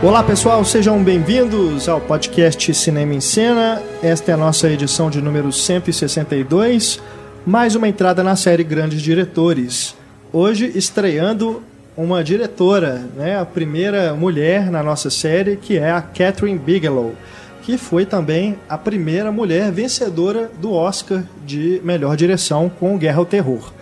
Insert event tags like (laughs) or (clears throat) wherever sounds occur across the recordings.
Olá pessoal, sejam bem-vindos ao podcast Cinema em Cena. Esta é a nossa edição de número 162, mais uma entrada na série Grandes Diretores. Hoje estreando uma diretora, né, a primeira mulher na nossa série, que é a Catherine Bigelow, que foi também a primeira mulher vencedora do Oscar de melhor direção com Guerra ao Terror.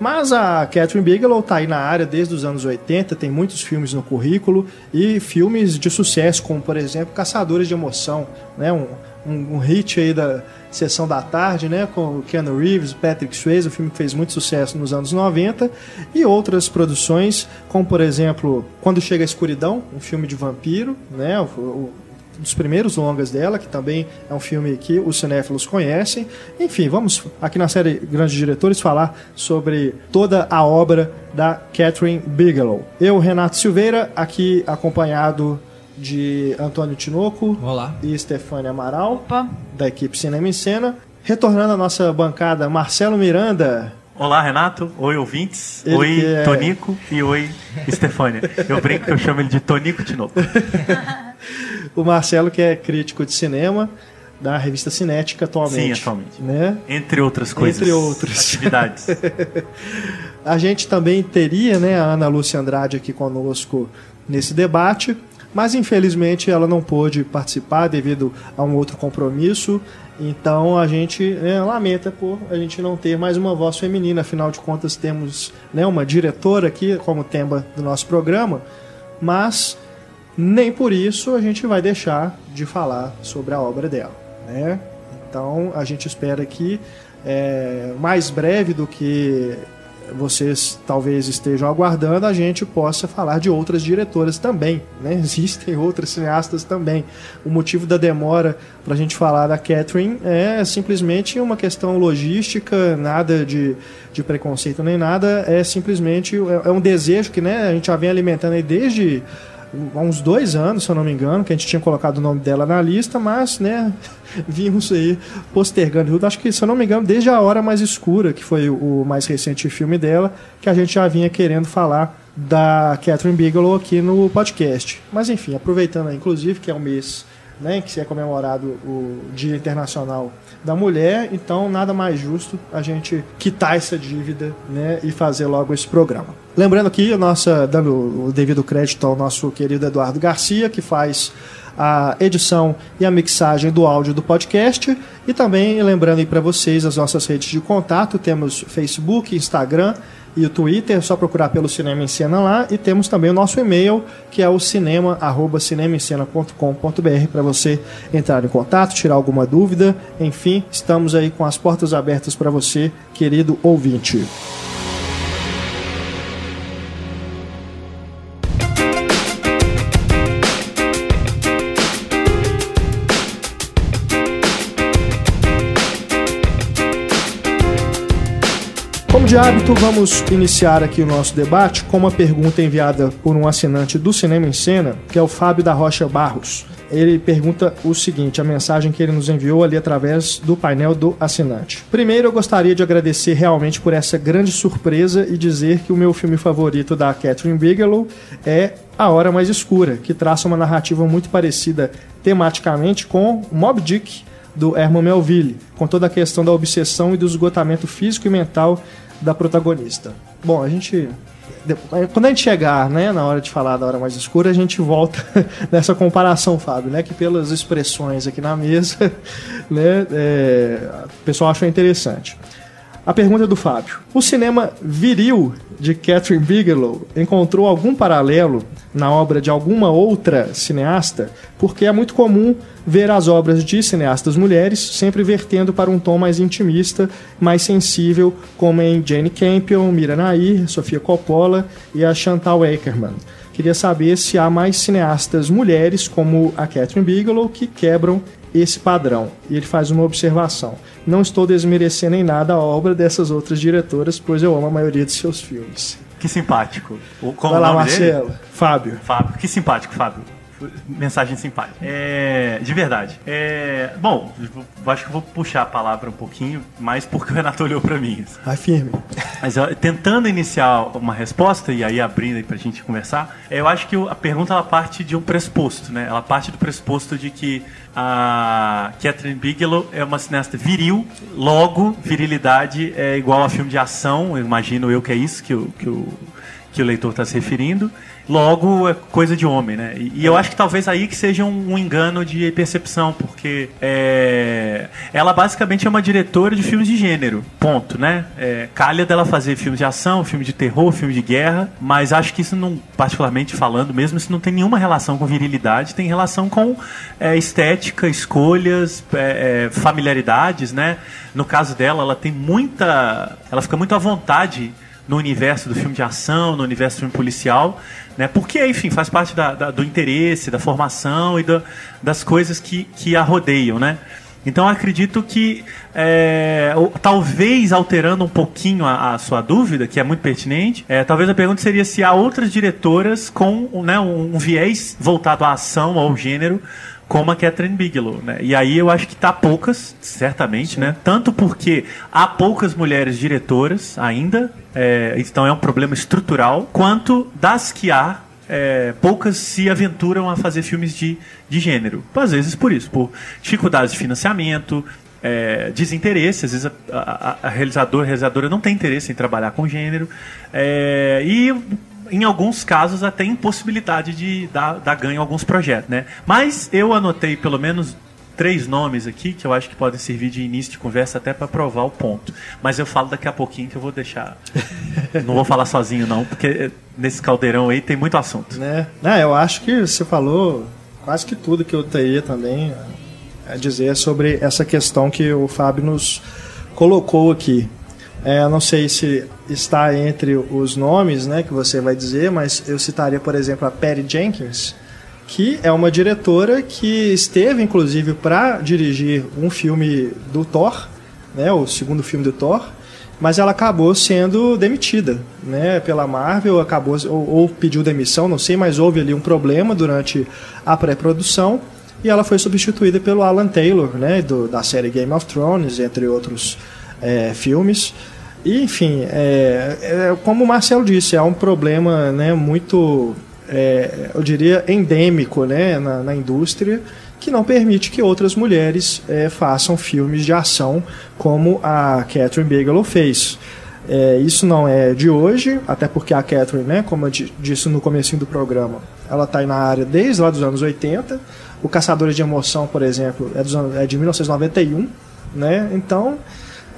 Mas a Catherine Bigelow está aí na área desde os anos 80, tem muitos filmes no currículo e filmes de sucesso, como por exemplo Caçadores de Emoção, né? um, um, um hit aí da sessão da tarde, né? com Keanu Reeves, Patrick Swayze, um filme que fez muito sucesso nos anos 90, e outras produções, como por exemplo Quando Chega a Escuridão, um filme de vampiro, né? o, o dos primeiros longas dela, que também é um filme que os cinéfilos conhecem. Enfim, vamos aqui na série Grandes Diretores falar sobre toda a obra da Catherine Bigelow. Eu, Renato Silveira, aqui acompanhado de Antônio Tinoco Olá. e Stefânia Amaral, Opa. da equipe Cinema em Cena. Retornando à nossa bancada, Marcelo Miranda. Olá, Renato. Oi, ouvintes. Ele oi, é- Tonico. E oi, Estefânia. Eu brinco que eu chamo ele de Tonico Tinoco. (laughs) O Marcelo, que é crítico de cinema da revista Cinética atualmente. Sim, atualmente. Né? Entre outras coisas. Entre outros. Atividades. (laughs) A gente também teria né, a Ana Lúcia Andrade aqui conosco nesse debate, mas infelizmente ela não pôde participar devido a um outro compromisso. Então a gente né, lamenta por a gente não ter mais uma voz feminina. Afinal de contas, temos né, uma diretora aqui como tema do nosso programa, mas nem por isso a gente vai deixar de falar sobre a obra dela. Né? Então a gente espera que é, mais breve do que vocês talvez estejam aguardando, a gente possa falar de outras diretoras também. Né? (laughs) Existem outras cineastas também. O motivo da demora para a gente falar da Catherine é simplesmente uma questão logística, nada de, de preconceito nem nada, é simplesmente é, é um desejo que né, a gente já vem alimentando aí desde há uns dois anos, se eu não me engano, que a gente tinha colocado o nome dela na lista, mas, né, (laughs) vimos aí postergando. Acho que, se eu não me engano, desde A Hora Mais Escura, que foi o mais recente filme dela, que a gente já vinha querendo falar da Catherine Bigelow aqui no podcast. Mas, enfim, aproveitando aí, inclusive, que é o mês né, que é comemorado o Dia Internacional da Mulher, então nada mais justo a gente quitar essa dívida né, e fazer logo esse programa. Lembrando aqui, nossa, dando o devido crédito ao nosso querido Eduardo Garcia, que faz a edição e a mixagem do áudio do podcast. E também lembrando aí para vocês as nossas redes de contato, temos Facebook, Instagram e o Twitter, é só procurar pelo Cinema em Cena lá. E temos também o nosso e-mail, que é o cinema.cinemaencena.com.br para você entrar em contato, tirar alguma dúvida. Enfim, estamos aí com as portas abertas para você, querido ouvinte. De hábito, vamos iniciar aqui o nosso debate com uma pergunta enviada por um assinante do Cinema em Cena, que é o Fábio da Rocha Barros. Ele pergunta o seguinte, a mensagem que ele nos enviou ali através do painel do assinante. Primeiro, eu gostaria de agradecer realmente por essa grande surpresa e dizer que o meu filme favorito da Catherine Bigelow é A Hora Mais Escura, que traça uma narrativa muito parecida tematicamente com Mob Dick, do Herman Melville, com toda a questão da obsessão e do esgotamento físico e mental da protagonista. Bom, a gente. Quando a gente chegar né, na hora de falar da hora mais escura, a gente volta (laughs) nessa comparação, Fábio, né? Que pelas expressões aqui na mesa, (laughs) né, é, o pessoal achou interessante. A pergunta é do Fábio. O cinema viril de Catherine Bigelow encontrou algum paralelo na obra de alguma outra cineasta? Porque é muito comum ver as obras de cineastas mulheres sempre vertendo para um tom mais intimista, mais sensível, como em Jane Campion, Mira Nair, Sofia Coppola e a Chantal Akerman. Queria saber se há mais cineastas mulheres como a Catherine Bigelow que quebram esse padrão. E ele faz uma observação. Não estou desmerecendo em nada a obra dessas outras diretoras, pois eu amo a maioria de seus filmes. Que simpático. O, como Vai lá, nome dele? Marcelo. Fábio. Fábio. Que simpático, Fábio. Mensagem simpática. É, de verdade. É, bom, acho que vou puxar a palavra um pouquinho, mais porque o Renato olhou para mim. Vai firme. Mas tentando iniciar uma resposta, e aí abrindo aí pra gente conversar, eu acho que a pergunta ela parte de um pressuposto, né? Ela parte do pressuposto de que a Catherine Bigelow é uma cineasta viril, logo, virilidade é igual a filme de ação, imagino eu que é isso que o, que o, que o leitor está se referindo. Logo, é coisa de homem, né? E, e, eu acho que talvez aí que seja um, um engano de percepção, porque é, ela basicamente é uma diretora de filmes de gênero, ponto, né? É, calha dela fazer filmes de ação, filme de terror, filme de guerra, mas acho que isso não, particularmente falando mesmo, isso não tem nenhuma relação com virilidade, tem relação com é, estética, escolhas, é, é, familiaridades, né? No caso dela, ela tem muita... ela fica muito à vontade no universo do filme de ação, no universo do filme policial, né? Porque, enfim, faz parte da, da, do interesse, da formação e das coisas que, que a rodeiam, né? Então acredito que é, talvez alterando um pouquinho a, a, sua dúvida, que é muito pertinente, é, talvez a pergunta seria se há outras diretoras com né, um, um viés voltado à ação, ou ao gênero, como a Catherine Bigelow, né? E aí eu acho que tá poucas, certamente, Sim. né? Tanto porque há poucas mulheres diretoras ainda, é, então é um problema estrutural, quanto das que há, é, poucas se aventuram a fazer filmes de, de gênero. Às vezes por isso, por dificuldades de financiamento, é, desinteresse, às vezes a, a, a realizador, a realizadora não tem interesse em trabalhar com gênero, é, e em alguns casos até impossibilidade de dar, dar ganho a alguns projetos, né? Mas eu anotei pelo menos três nomes aqui que eu acho que podem servir de início de conversa até para provar o ponto. Mas eu falo daqui a pouquinho que eu vou deixar. (laughs) não vou falar sozinho não, porque nesse caldeirão aí tem muito assunto. Né? Não, eu acho que você falou quase que tudo que eu teria também a dizer sobre essa questão que o Fábio nos colocou aqui. É, não sei se está entre os nomes né, que você vai dizer, mas eu citaria, por exemplo, a Patty Jenkins, que é uma diretora que esteve, inclusive, para dirigir um filme do Thor, né, o segundo filme do Thor, mas ela acabou sendo demitida né, pela Marvel, acabou ou, ou pediu demissão, não sei, mas houve ali um problema durante a pré-produção e ela foi substituída pelo Alan Taylor, né, do, da série Game of Thrones, entre outros é, filmes. E, enfim, é, é, como o Marcelo disse, é um problema né, muito, é, eu diria, endêmico né, na, na, indústria, que não permite que outras mulheres é, façam filmes de ação como a Catherine Bigelow fez. É, isso não é de hoje, até porque a Catherine, né, como eu disse no começo do programa, ela está na área desde lá dos anos 80. O Caçadores de Emoção, por exemplo, é, dos, é de 1991. Né? Então,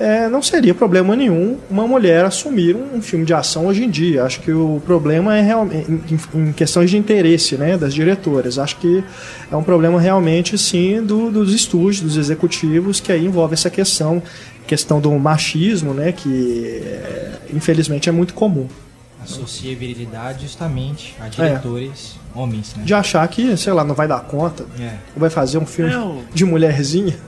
é, não seria problema nenhum uma mulher assumir um, um, filme de ação hoje em dia. Acho que o problema é realmente em, em, questões de interesse né, das diretoras. Acho que é um problema realmente sim do, dos estúdios, dos executivos, que aí envolve essa questão, questão do machismo, né, que é, infelizmente é muito comum. Associa virilidade justamente a diretores é. homens. Né? De achar que, sei lá, não vai dar conta, é. ou vai fazer um filme é, de mulherzinha.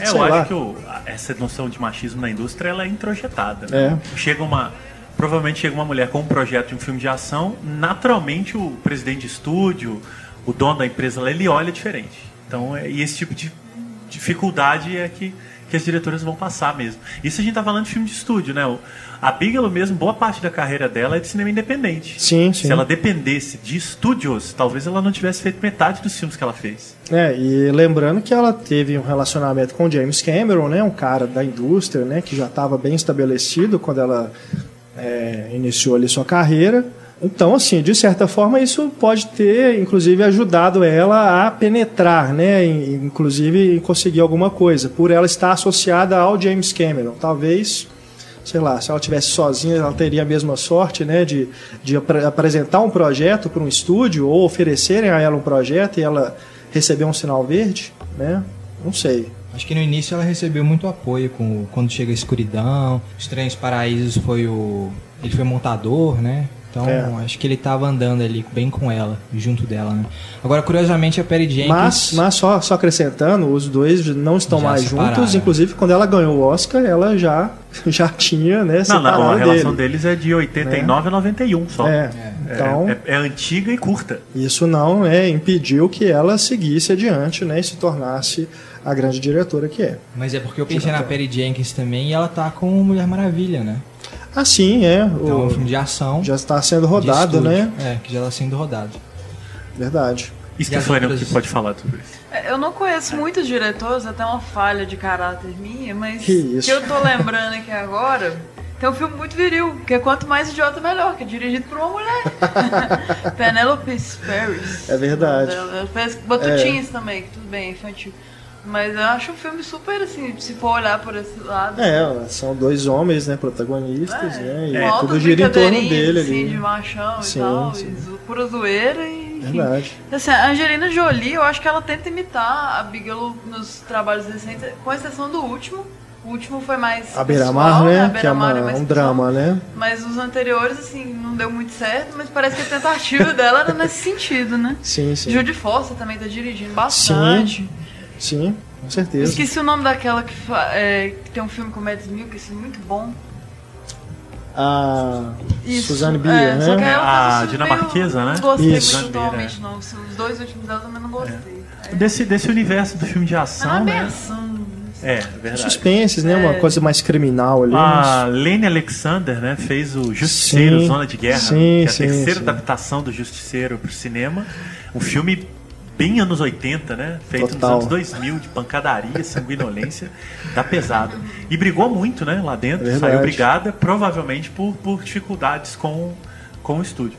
É, eu acho que o, essa noção de machismo na indústria ela é introjetada. Né? É. Chega uma. Provavelmente chega uma mulher com um projeto de um filme de ação, naturalmente o presidente de estúdio, o dono da empresa, ele olha diferente. Então, é, e esse tipo de dificuldade é que que as diretoras vão passar mesmo. Isso a gente tá falando de filme de estúdio, né? A Bigelow mesmo, boa parte da carreira dela é de cinema independente. Sim, sim. Se ela dependesse de estúdios, talvez ela não tivesse feito metade dos filmes que ela fez. É, e lembrando que ela teve um relacionamento com James Cameron, né? Um cara da indústria, né? Que já estava bem estabelecido quando ela é, iniciou ali sua carreira. Então, assim, de certa forma, isso pode ter, inclusive, ajudado ela a penetrar, né? Inclusive, em conseguir alguma coisa, por ela estar associada ao James Cameron. Talvez, sei lá, se ela tivesse sozinha, ela teria a mesma sorte, né? De, de ap apresentar um projeto para um estúdio ou oferecerem a ela um projeto e ela receber um sinal verde, né? Não sei. Acho que no início ela recebeu muito apoio com quando chega a escuridão, Estranhos Paraísos foi o ele foi montador, né? Então, É. acho que ele tava andando ali bem com ela, junto dela, né? Agora, curiosamente, a Perry Jenkins... Mas, mas só, só acrescentando, os dois não estão Já mais separaram. juntos. Inclusive, quando ela ganhou o Oscar, ela já, (laughs) já tinha, né, Não, não, a relação dele. deles é de 89 a 91 só. É, então, É, é antiga e curta. isso não né, impediu que ela seguisse adiante né, e se tornasse a grande diretora que é. Mas é porque eu pensei na Perry Jenkins também e ela tá com Mulher Maravilha, né? Assim, é. Então, é um O, filme de ação. já está sendo rodado, estúdio. né? É, que já tá sendo rodado. Verdade. Stefania, o outras- que pode falar sobre isso? É, Eu não conheço muitos diretores, até uma falha de caráter minha, mas Que isso. eu tô lembrando aqui agora. Tem um filme muito viril, que é quanto mais idiota melhor, que é dirigido por uma mulher. (laughs) Penelope Ferris. É verdade. Ela fez Batutinhas também, que tudo bem, é infantil. Mas eu acho um filme super assim, se for olhar por esse lado. É, são dois homens, né, protagonistas, É, né? E altas tudo gira em torno dele assim, ali. de machão Sim, e tal, sim. e pura zoeira e. enfim. Verdade. Assim, a Angelina Jolie, eu acho que ela tenta imitar a Bigelow nos trabalhos recentes, com exceção do último. O último foi mais. A Beira-Mar, pessoal, né? A Que é uma- mais um drama, né? Mas os anteriores, assim, não deu muito certo, mas parece que a tentativa (laughs) dela era nesse sentido, né? Sim, sim. Judy Foster também tá dirigindo bastante. Sim, com certeza. Esqueci o nome daquela que, fa- é, que tem um filme com o Mads Mikkelsen muito bom. A Isso. Suzanne é, Bier, só que né? ela A faz um dinamarquesa, meio- né? Não gostei Isso. muito atualmente, Bier, não. Os dois últimos dela eu também não gostei. É. Desse, desse universo do filme de Mas não é ação, bem né? ação. É, verdade. Suspenses, né? Uma É. coisa mais criminal ali. A mas- Lene Alexander, né, fez o Justiceiro, Sim. Zona de Guerra, Sim, que é a sim, terceira sim. adaptação do Justiceiro pro cinema. Um filme bem anos 80, né? Feito Total. nos anos 2000, de pancadaria, sanguinolência, da pesada. E brigou muito, né, lá dentro. Verdade. Saiu brigada, provavelmente por, por dificuldades com, com o estúdio.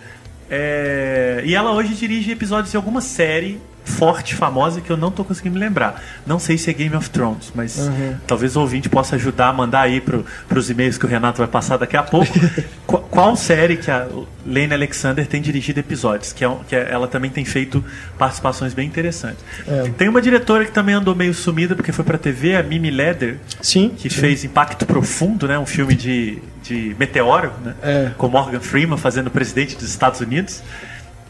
É, e ela hoje dirige episódios de alguma série forte, famosa, que eu não tô conseguindo me lembrar. Não sei se é Game of Thrones, mas Uhum. talvez o ouvinte possa ajudar a mandar aí pro, pros e-mails que o Renato vai passar daqui a pouco. (laughs) Qu- qual série que a Lane Alexander tem dirigido episódios? Que, é, que é- ela também tem feito participações bem interessantes. É. Tem uma diretora que também andou meio sumida porque foi pra TV, a Mimi Leder, Sim. que sim. fez Impacto Profundo, né? Um filme de, de meteoro, né? É. Com Morgan Freeman fazendo o presidente dos Estados Unidos.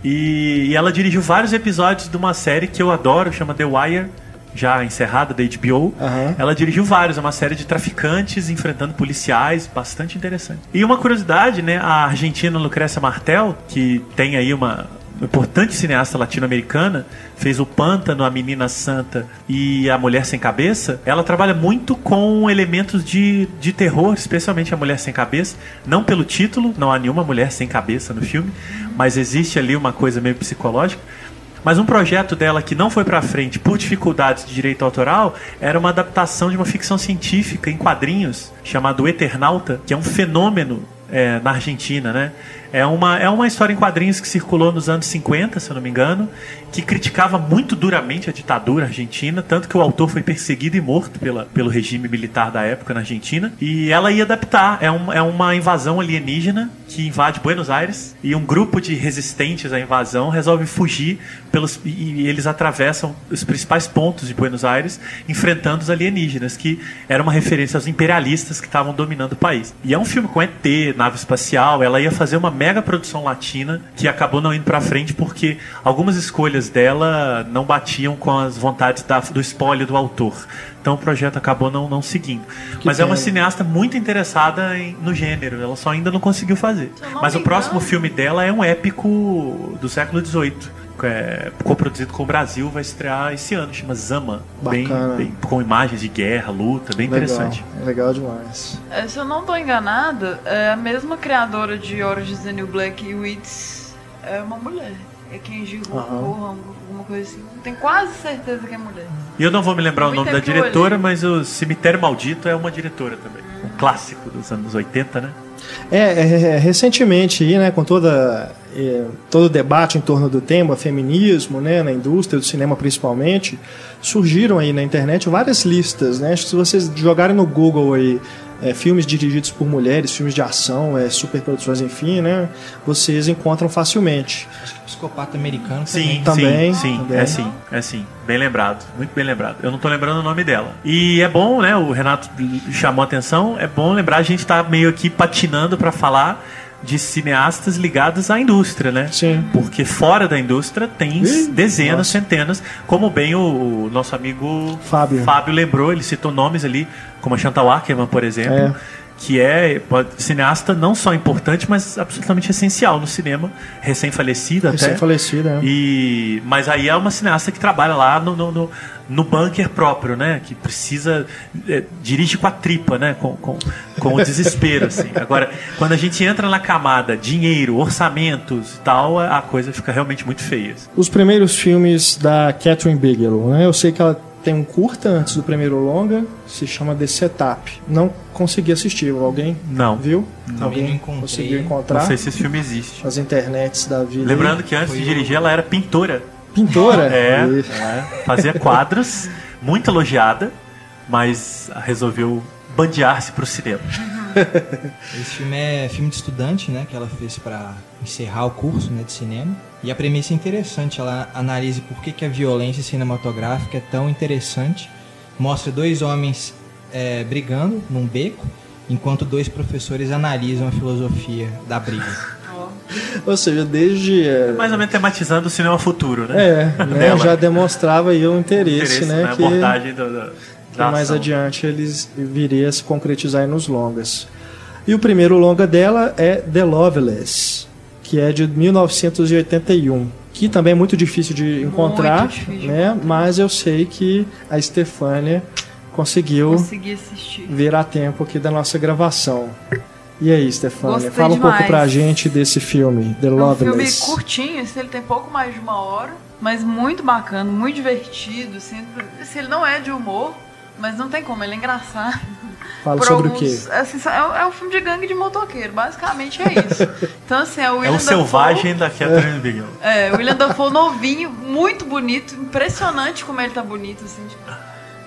E, e ela dirigiu vários episódios de uma série que eu adoro, chama The Wire, já encerrada da HBO. Aham. Ela dirigiu vários, é uma série de traficantes enfrentando policiais, bastante interessante. E uma curiosidade, né? A argentina Lucrécia Martel, que tem aí uma importante cineasta latino-americana, fez o Pântano, a Menina Santa e a Mulher Sem Cabeça. Ela trabalha muito com elementos de, de terror, especialmente a Mulher Sem Cabeça. Não pelo título, não há nenhuma mulher sem cabeça no filme, mas existe ali uma coisa meio psicológica. Mas um projeto dela que não foi pra frente por dificuldades de direito autoral era uma adaptação de uma ficção científica em quadrinhos chamado Eternauta, que é um fenômeno é, na Argentina, né? É uma, é uma história em quadrinhos que circulou nos anos 50, se eu não me engano, que criticava muito duramente a ditadura argentina, tanto que o autor foi perseguido e morto pela, pelo regime militar da época na Argentina. E ela ia adaptar. É, um, é uma invasão alienígena que invade Buenos Aires e um grupo de resistentes à invasão resolve fugir pelos e, e eles atravessam os principais pontos de Buenos Aires enfrentando os alienígenas, que era uma referência aos imperialistas que estavam dominando o país. E é um filme com ET, nave espacial, ela ia fazer uma mega produção latina que acabou não indo pra frente porque algumas escolhas dela não batiam com as vontades da- do espólio do autor. Então o projeto acabou não, não seguindo. Mas é uma pena. cineasta muito interessada em- no gênero, ela só ainda não conseguiu fazer. Eu não Mas o próximo engano- filme dela é um épico do século XVIII. É, coproduzido com o Brasil, vai estrear esse ano, chama Zama. Bem, bem- com imagens de guerra, luta, bem Legal, interessante. legal demais. É, se eu não tô enganada, é a mesma criadora de Orange is the New Black e Wits é uma mulher. É Kenji Ho- Aham. Rohan, alguma coisa assim. Tenho quase certeza que é mulher. E eu não vou me lembrar o Muito nome da diretora, mas o Cemitério Maldito é uma diretora também. Um clássico dos anos 80, né? É, é, é, recentemente aí, né, com toda é, todo o debate em torno do tema feminismo, né, na indústria do cinema principalmente, surgiram aí na internet várias listas, né? Acho que se vocês jogarem no Google aí é, filmes dirigidos por mulheres, filmes de ação, é, superproduções, enfim, né, vocês encontram facilmente. Acho que o Psicopata Americano Sim, Também, sim, sim, também. é sim, é sim. Bem lembrado, muito bem lembrado. Eu não tô lembrando o nome dela. E é bom, né? O Renato chamou a atenção. É bom lembrar, a gente tá meio aqui patinando pra falar de cineastas ligados à indústria, né? Sim. Porque fora da indústria tem Ih, dezenas, nossa. centenas, como bem o, o nosso amigo Fábio. lembrou, ele citou nomes ali, como a Chantal Ackerman, por exemplo, É. que é pode- cineasta não só importante, mas absolutamente essencial no cinema, recém-falecida até. Recém-falecida, né? E, mas aí é uma cineasta que trabalha lá no, no, no, no bunker próprio, né? Que precisa. é, dirige com a tripa, né? Com, com, com o desespero, assim. Agora, quando a gente entra na camada dinheiro, orçamentos e tal, a coisa fica realmente muito feia. assim. Os primeiros filmes da Catherine Bigelow, né? Eu sei que ela tem um curta antes do primeiro longa, se chama The Setup. Não consegui assistir, alguém Não. viu? Não Alguém conseguiu Não encontrar sei se esse filme existe. nas internets da vida. Lembrando que antes de dirigir, ela era pintora. Pintora? É, E- fazia quadros, muito elogiada, mas resolveu bandear-se para o cinema. Esse filme é filme de estudante, né? Que ela fez pra encerrar o curso né, de cinema. E a premissa é interessante. Ela analisa por que, que a violência cinematográfica é tão interessante. Mostra dois homens é, brigando num beco, enquanto dois professores analisam a filosofia da briga. (laughs) Ou seja, desde. é, Mais ou menos tematizando o cinema futuro, né? É, né, (laughs) já demonstrava aí o interesse, Interesse né? na que, abordagem do, do, que mais ação. adiante eles viria a se concretizar aí nos longas. E o primeiro longa dela é The Loveless, que é de 1981, que também é muito difícil de encontrar, difícil né? Mas eu sei que a Stefânia conseguiu ver a tempo aqui da nossa gravação. E aí, Stefânia, Gostei fala um pouco demais. pra gente desse filme, The É um filme curtinho, assim, ele tem pouco mais de uma hora, mas muito bacana, muito divertido. Assim, ele não é de humor, mas não tem como, ele é engraçado. Fala Por sobre alguns- o quê? assim, é, é um filme de gangue de motoqueiro, basicamente é isso. (laughs) Então, assim, é o É William o selvagem Dafoe, da Catherine Bigelow. é, o William Dafoe novinho, muito bonito, impressionante como ele tá bonito, assim, tipo,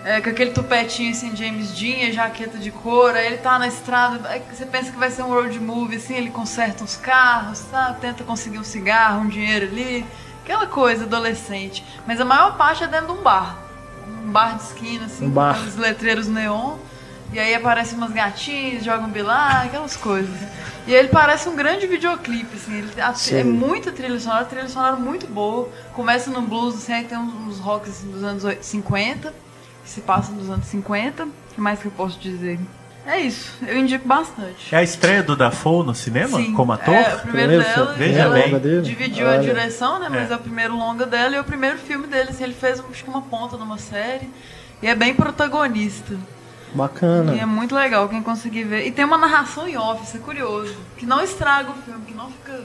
é, com aquele tupetinho assim, James Dean, a jaqueta de couro, aí ele tá na estrada, você pensa que vai ser um road movie, assim, ele conserta uns carros, tá? tenta conseguir um cigarro, um dinheiro ali, aquela coisa adolescente. Mas a maior parte é dentro de um bar, um bar de esquina, assim, Um com bar. aqueles letreiros neon, e aí aparecem umas gatinhas, jogam bilar, aquelas coisas. E ele parece um grande videoclipe, assim, ele, a- é muita trilha sonora, trilha sonora muito boa. Começa no blues, assim, aí tem uns, uns rocks assim, dos anos oi- 50, que se passam dos anos 50. O que mais que eu posso dizer? É isso, eu indico bastante. É a estreia do Dafoe no cinema, Sim, como ator? É, o primeiro Primeiro dela, filme, Veja ela bem. dele? dividiu a Olha. direção, né? Mas É. é. o primeiro longa dela e é o primeiro filme dele. Assim, ele fez acho que uma ponta numa série. E é bem protagonista. Bacana. E é muito legal quem conseguir ver. E tem uma narração em off, isso é curioso. Que não estraga o filme, que não fica,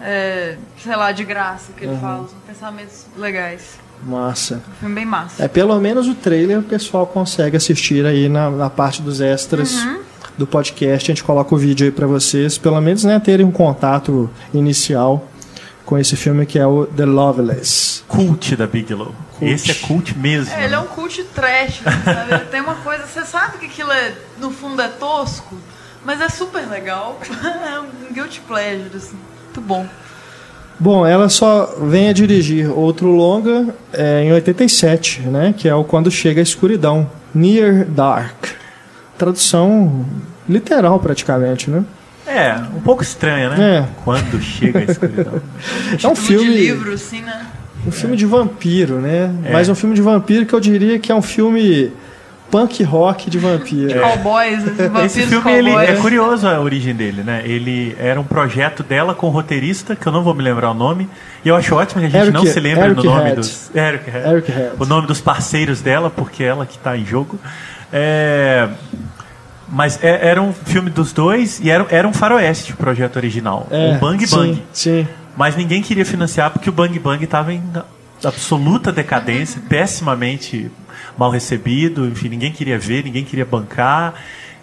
é, sei lá, de graça o que ele Uhum. fala. São pensamentos legais. Massa. Filme bem massa. É, pelo menos o trailer o pessoal consegue assistir aí na, na parte dos extras Uhum. do podcast. A gente coloca o vídeo aí pra vocês, pelo menos né, terem um contato inicial com esse filme que é o The Loveless. Cult da Bigelow. Cult. Esse é cult mesmo. É, ele é um cult trash, sabe? Tem uma coisa, você sabe que aquilo é, no fundo é tosco, mas é super legal. (laughs) É um guilty pleasure, assim. Muito bom. Bom, ela só vem a dirigir outro longa é, em 87, né? Que é o Quando Chega a Escuridão. Near Dark. Tradução literal praticamente, né? É, um pouco estranha, né? É. Quando chega a escuridão. (laughs) É um filme. de livro, assim, né? Um filme de vampiro, né? É. Mas um filme de vampiro que eu diria que é um filme punk rock de vampiro. Cowboys, assim, vampiros Esse filme ele, cowboys. é curioso a origem dele, né? Ele era um projeto dela com o roteirista, que eu não vou me lembrar o nome, e eu acho ótimo que a gente Eric- não se lembre Eric do nome Head. dos. Eric Head. Eric Head. O nome dos parceiros dela, porque é ela que está em jogo. É, Mas é- era um filme dos dois e era, era um faroeste o projeto original. É, um Bang sim, Bang. Sim. Mas ninguém queria financiar porque o Bang Bang estava em absoluta decadência, pessimamente mal recebido, enfim, ninguém queria ver, ninguém queria bancar.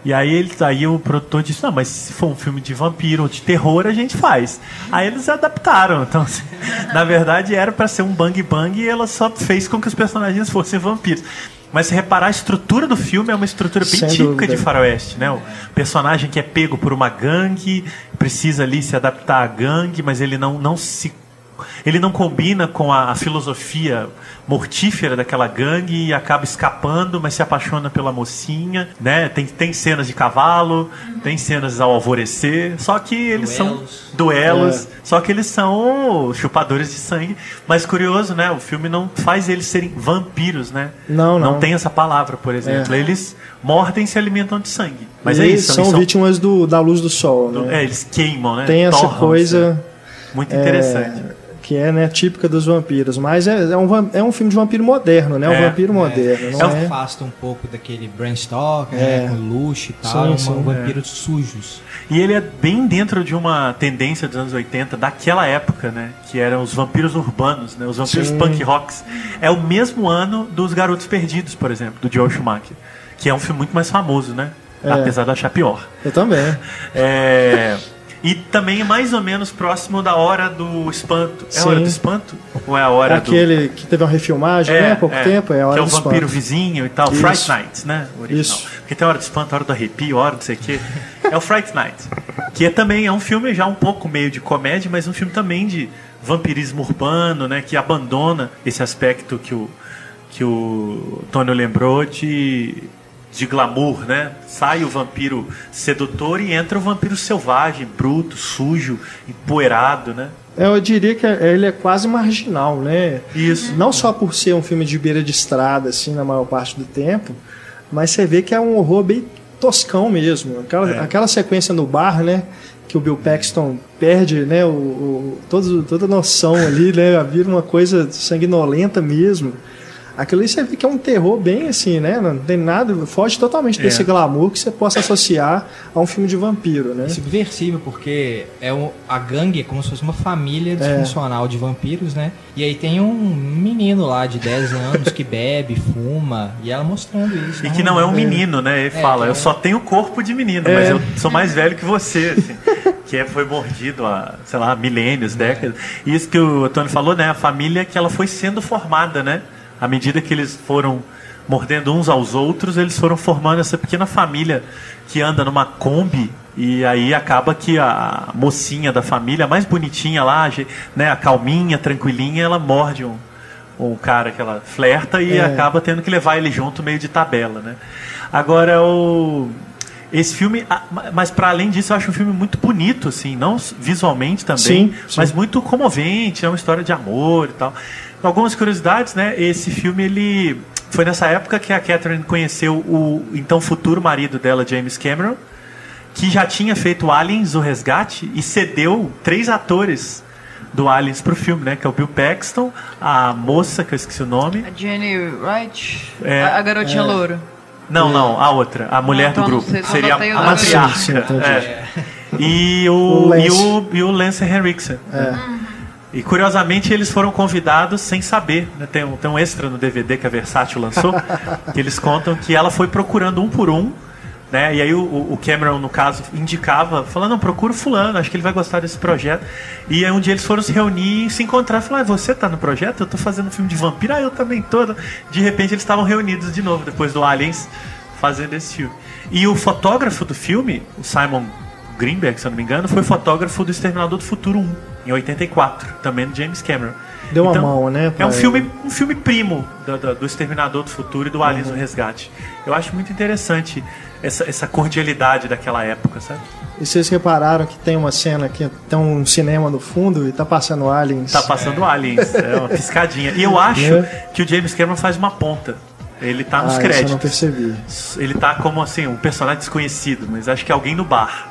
E aí, ele, aí o produtor disse, não, mas se for um filme de vampiro ou de terror, a gente faz. Aí eles adaptaram. Então, assim, (laughs) na verdade, era para ser um bang bang e ela só fez com que os personagens fossem vampiros. Mas se reparar, a estrutura do filme é uma estrutura bem Sem típica dúvida. de faroeste, né? O personagem que é pego por uma gangue, precisa ali se adaptar à gangue, mas ele não, não se ele não combina com a, a filosofia mortífera daquela gangue e acaba escapando, mas se apaixona pela mocinha, né? Tem, tem cenas de cavalo, tem cenas ao alvorecer, só que eles Duelos. são duelos, só que eles são chupadores de sangue. Mas curioso, né? O filme não faz eles serem vampiros, né? Não, não. tem essa palavra, por exemplo. É. Eles mordem e se alimentam de sangue. Mas E é isso, são, eles vítimas do, da luz do sol, do- né? é, eles queimam, né? Tem essa coisa muito interessante. é, que é né, típica dos vampiros. Mas é, é um, é um filme de vampiro moderno, né? Um É, vampiro moderno, não É um- é? Afasta um pouco daquele Bram Stoker, É. né, com luxo e tal, Sim, é um vampiros sujos. E ele é bem dentro de uma tendência dos anos 80, daquela época, né? Que eram os vampiros urbanos, né? Os vampiros Sim. punk rocks. É o mesmo ano dos Garotos Perdidos, por exemplo, do Joel Schumacher. Que é um filme muito mais famoso, né? É. Apesar de achar pior. Eu também. É, E também é mais ou menos próximo da Hora do Espanto. É a Hora do Espanto? Ou é a Hora do... Aquele que teve uma refilmagem, né? Há pouco tempo, é a hora que é o do vampiro espanto. vizinho e tal. Isso. Fright Night, né? O original. Isso. Porque tem a hora do espanto, a hora do arrepio, a hora não sei o quê. É o Fright Night. Que é também é um filme já um pouco meio de comédia, mas um filme também de vampirismo urbano, né? Que abandona esse aspecto que o, que o Tônio lembrou de, de glamour, né? Sai o vampiro sedutor e entra o vampiro selvagem, bruto, sujo, empoeirado, né? É, Eu diria que ele é quase marginal, né? Isso. Não só por ser um filme de beira de estrada, assim, na maior parte do tempo, mas você vê que é um horror bem toscão mesmo. Aquela, É. aquela sequência no bar, né? Que o Bill Paxton perde, né? O, o- todo, toda a noção ali, né? Vira uma coisa sanguinolenta mesmo. Aquilo aí você vê que é um terror bem assim, né? Não tem nada, foge totalmente É. desse glamour que você possa associar a um filme de vampiro, né? É subversível, porque é um, a gangue é como se fosse uma família disfuncional de vampiros, né? E aí tem um menino lá de 10 anos que bebe, fuma, e ela mostrando isso. E que não é um menino, né? Ele É, fala, eu é- só tenho corpo de menino, É. mas eu sou mais velho que você, assim. que é- foi mordido há, sei lá, milênios, décadas. E isso que o Tony falou, né? A família que ela foi sendo formada, né? À medida que eles foram mordendo uns aos outros, eles foram formando essa pequena família que anda numa Kombi e aí acaba que a mocinha da família, a mais bonitinha lá, né, a calminha, tranquilinha, ela morde um, um cara que ela flerta e É. acaba tendo que levar ele junto meio de tabela, né? Agora o esse filme, ma- mas para além disso, eu acho um filme muito bonito, assim, não visualmente também, Sim, sim. mas muito comovente, é uma história de amor e tal. Algumas curiosidades, né? Esse filme ele foi nessa época que a Catherine conheceu o então futuro marido dela, James Cameron, que já tinha feito Aliens, o Resgate, e cedeu três atores do Aliens pro filme, né? Que é o Bill Paxton, a moça, que eu esqueci o nome. A Jenny Wright, É. a, a garotinha loura. Não, não, a outra, a mulher então do não grupo. sei, só Seria a, matriarca. É. E o, O Lance. e o, e o Lance Henriksen. É. E curiosamente eles foram convidados sem saber. né? Tem, um, tem um extra no DVD que a Versátil lançou, (laughs) que eles contam que ela foi procurando um por um. Né? E aí o, o Cameron, no caso, indicava, falando, não, procura o fulano, acho que ele vai gostar desse projeto. E aí um dia eles foram se reunir e se encontrar. Falaram, ah, você tá no projeto? Eu tô fazendo um filme de vampiro. Ah, eu também tô. De repente eles estavam reunidos de novo, depois do Aliens, fazendo esse filme. E o fotógrafo do filme, o Simon Greenberg, se eu não me engano, foi fotógrafo do Exterminador do Futuro 1, em 84, também do James Cameron. Deu uma mão, né, É um ele. filme, um filme primo do, do- do Exterminador do Futuro e do Aliens no Resgate. Eu acho muito interessante essa, essa cordialidade daquela época, sabe? E vocês repararam que tem uma cena que tem um cinema no fundo e tá passando aliens. Tá passando Aliens, é uma (laughs) piscadinha. E eu acho É. que o James Cameron faz uma ponta. Ele tá nos ah, isso eu créditos. não percebi. Ele tá como assim, um personagem desconhecido, mas acho que é alguém no bar.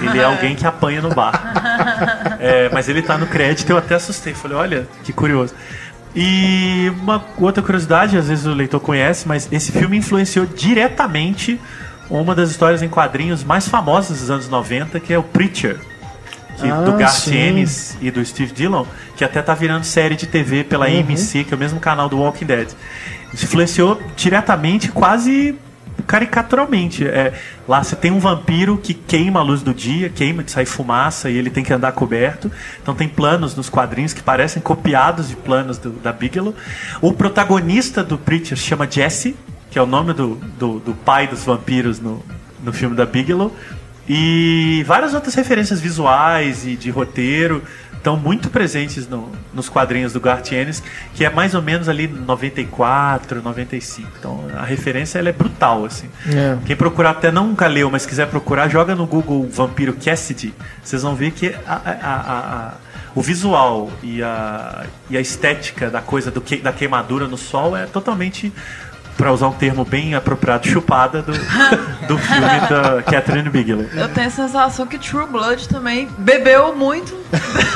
Ele é alguém que apanha no bar. (laughs) É, mas ele tá no crédito, eu até assustei. Falei, olha, que curioso. E uma outra curiosidade, às vezes o leitor conhece, mas esse filme influenciou diretamente uma das histórias em quadrinhos mais famosas dos anos 90, que é o Preacher. Que, Ah, do Garth. Ennis e do Steve Dillon, que até tá virando série de TV pela Uhum. AMC, que é o mesmo canal do Walking Dead. Influenciou diretamente, quase caricaturalmente. É, lá você tem um vampiro que queima a luz do dia, queima de sair fumaça e ele tem que andar coberto. Então tem planos nos quadrinhos que parecem copiados de planos do- da Bigelow. O protagonista do Preacher chama Jesse, que é o nome do, do, do pai dos vampiros no, no filme da Bigelow. E várias outras referências visuais e de roteiro estão muito presentes no- nos quadrinhos do Garth Ennis, que é mais ou menos ali 94, 95. Então a referência ela é brutal, assim. É. Quem procurar até nunca leu, mas quiser procurar, joga no Google Vampiro Cassidy. Vocês vão ver que a- a- a- o visual e a, e a estética da coisa do que, da queimadura no sol é totalmente, para usar um termo bem apropriado, chupada do, do filme da Catherine Bigelow. Eu tenho a sensação que True Blood também bebeu muito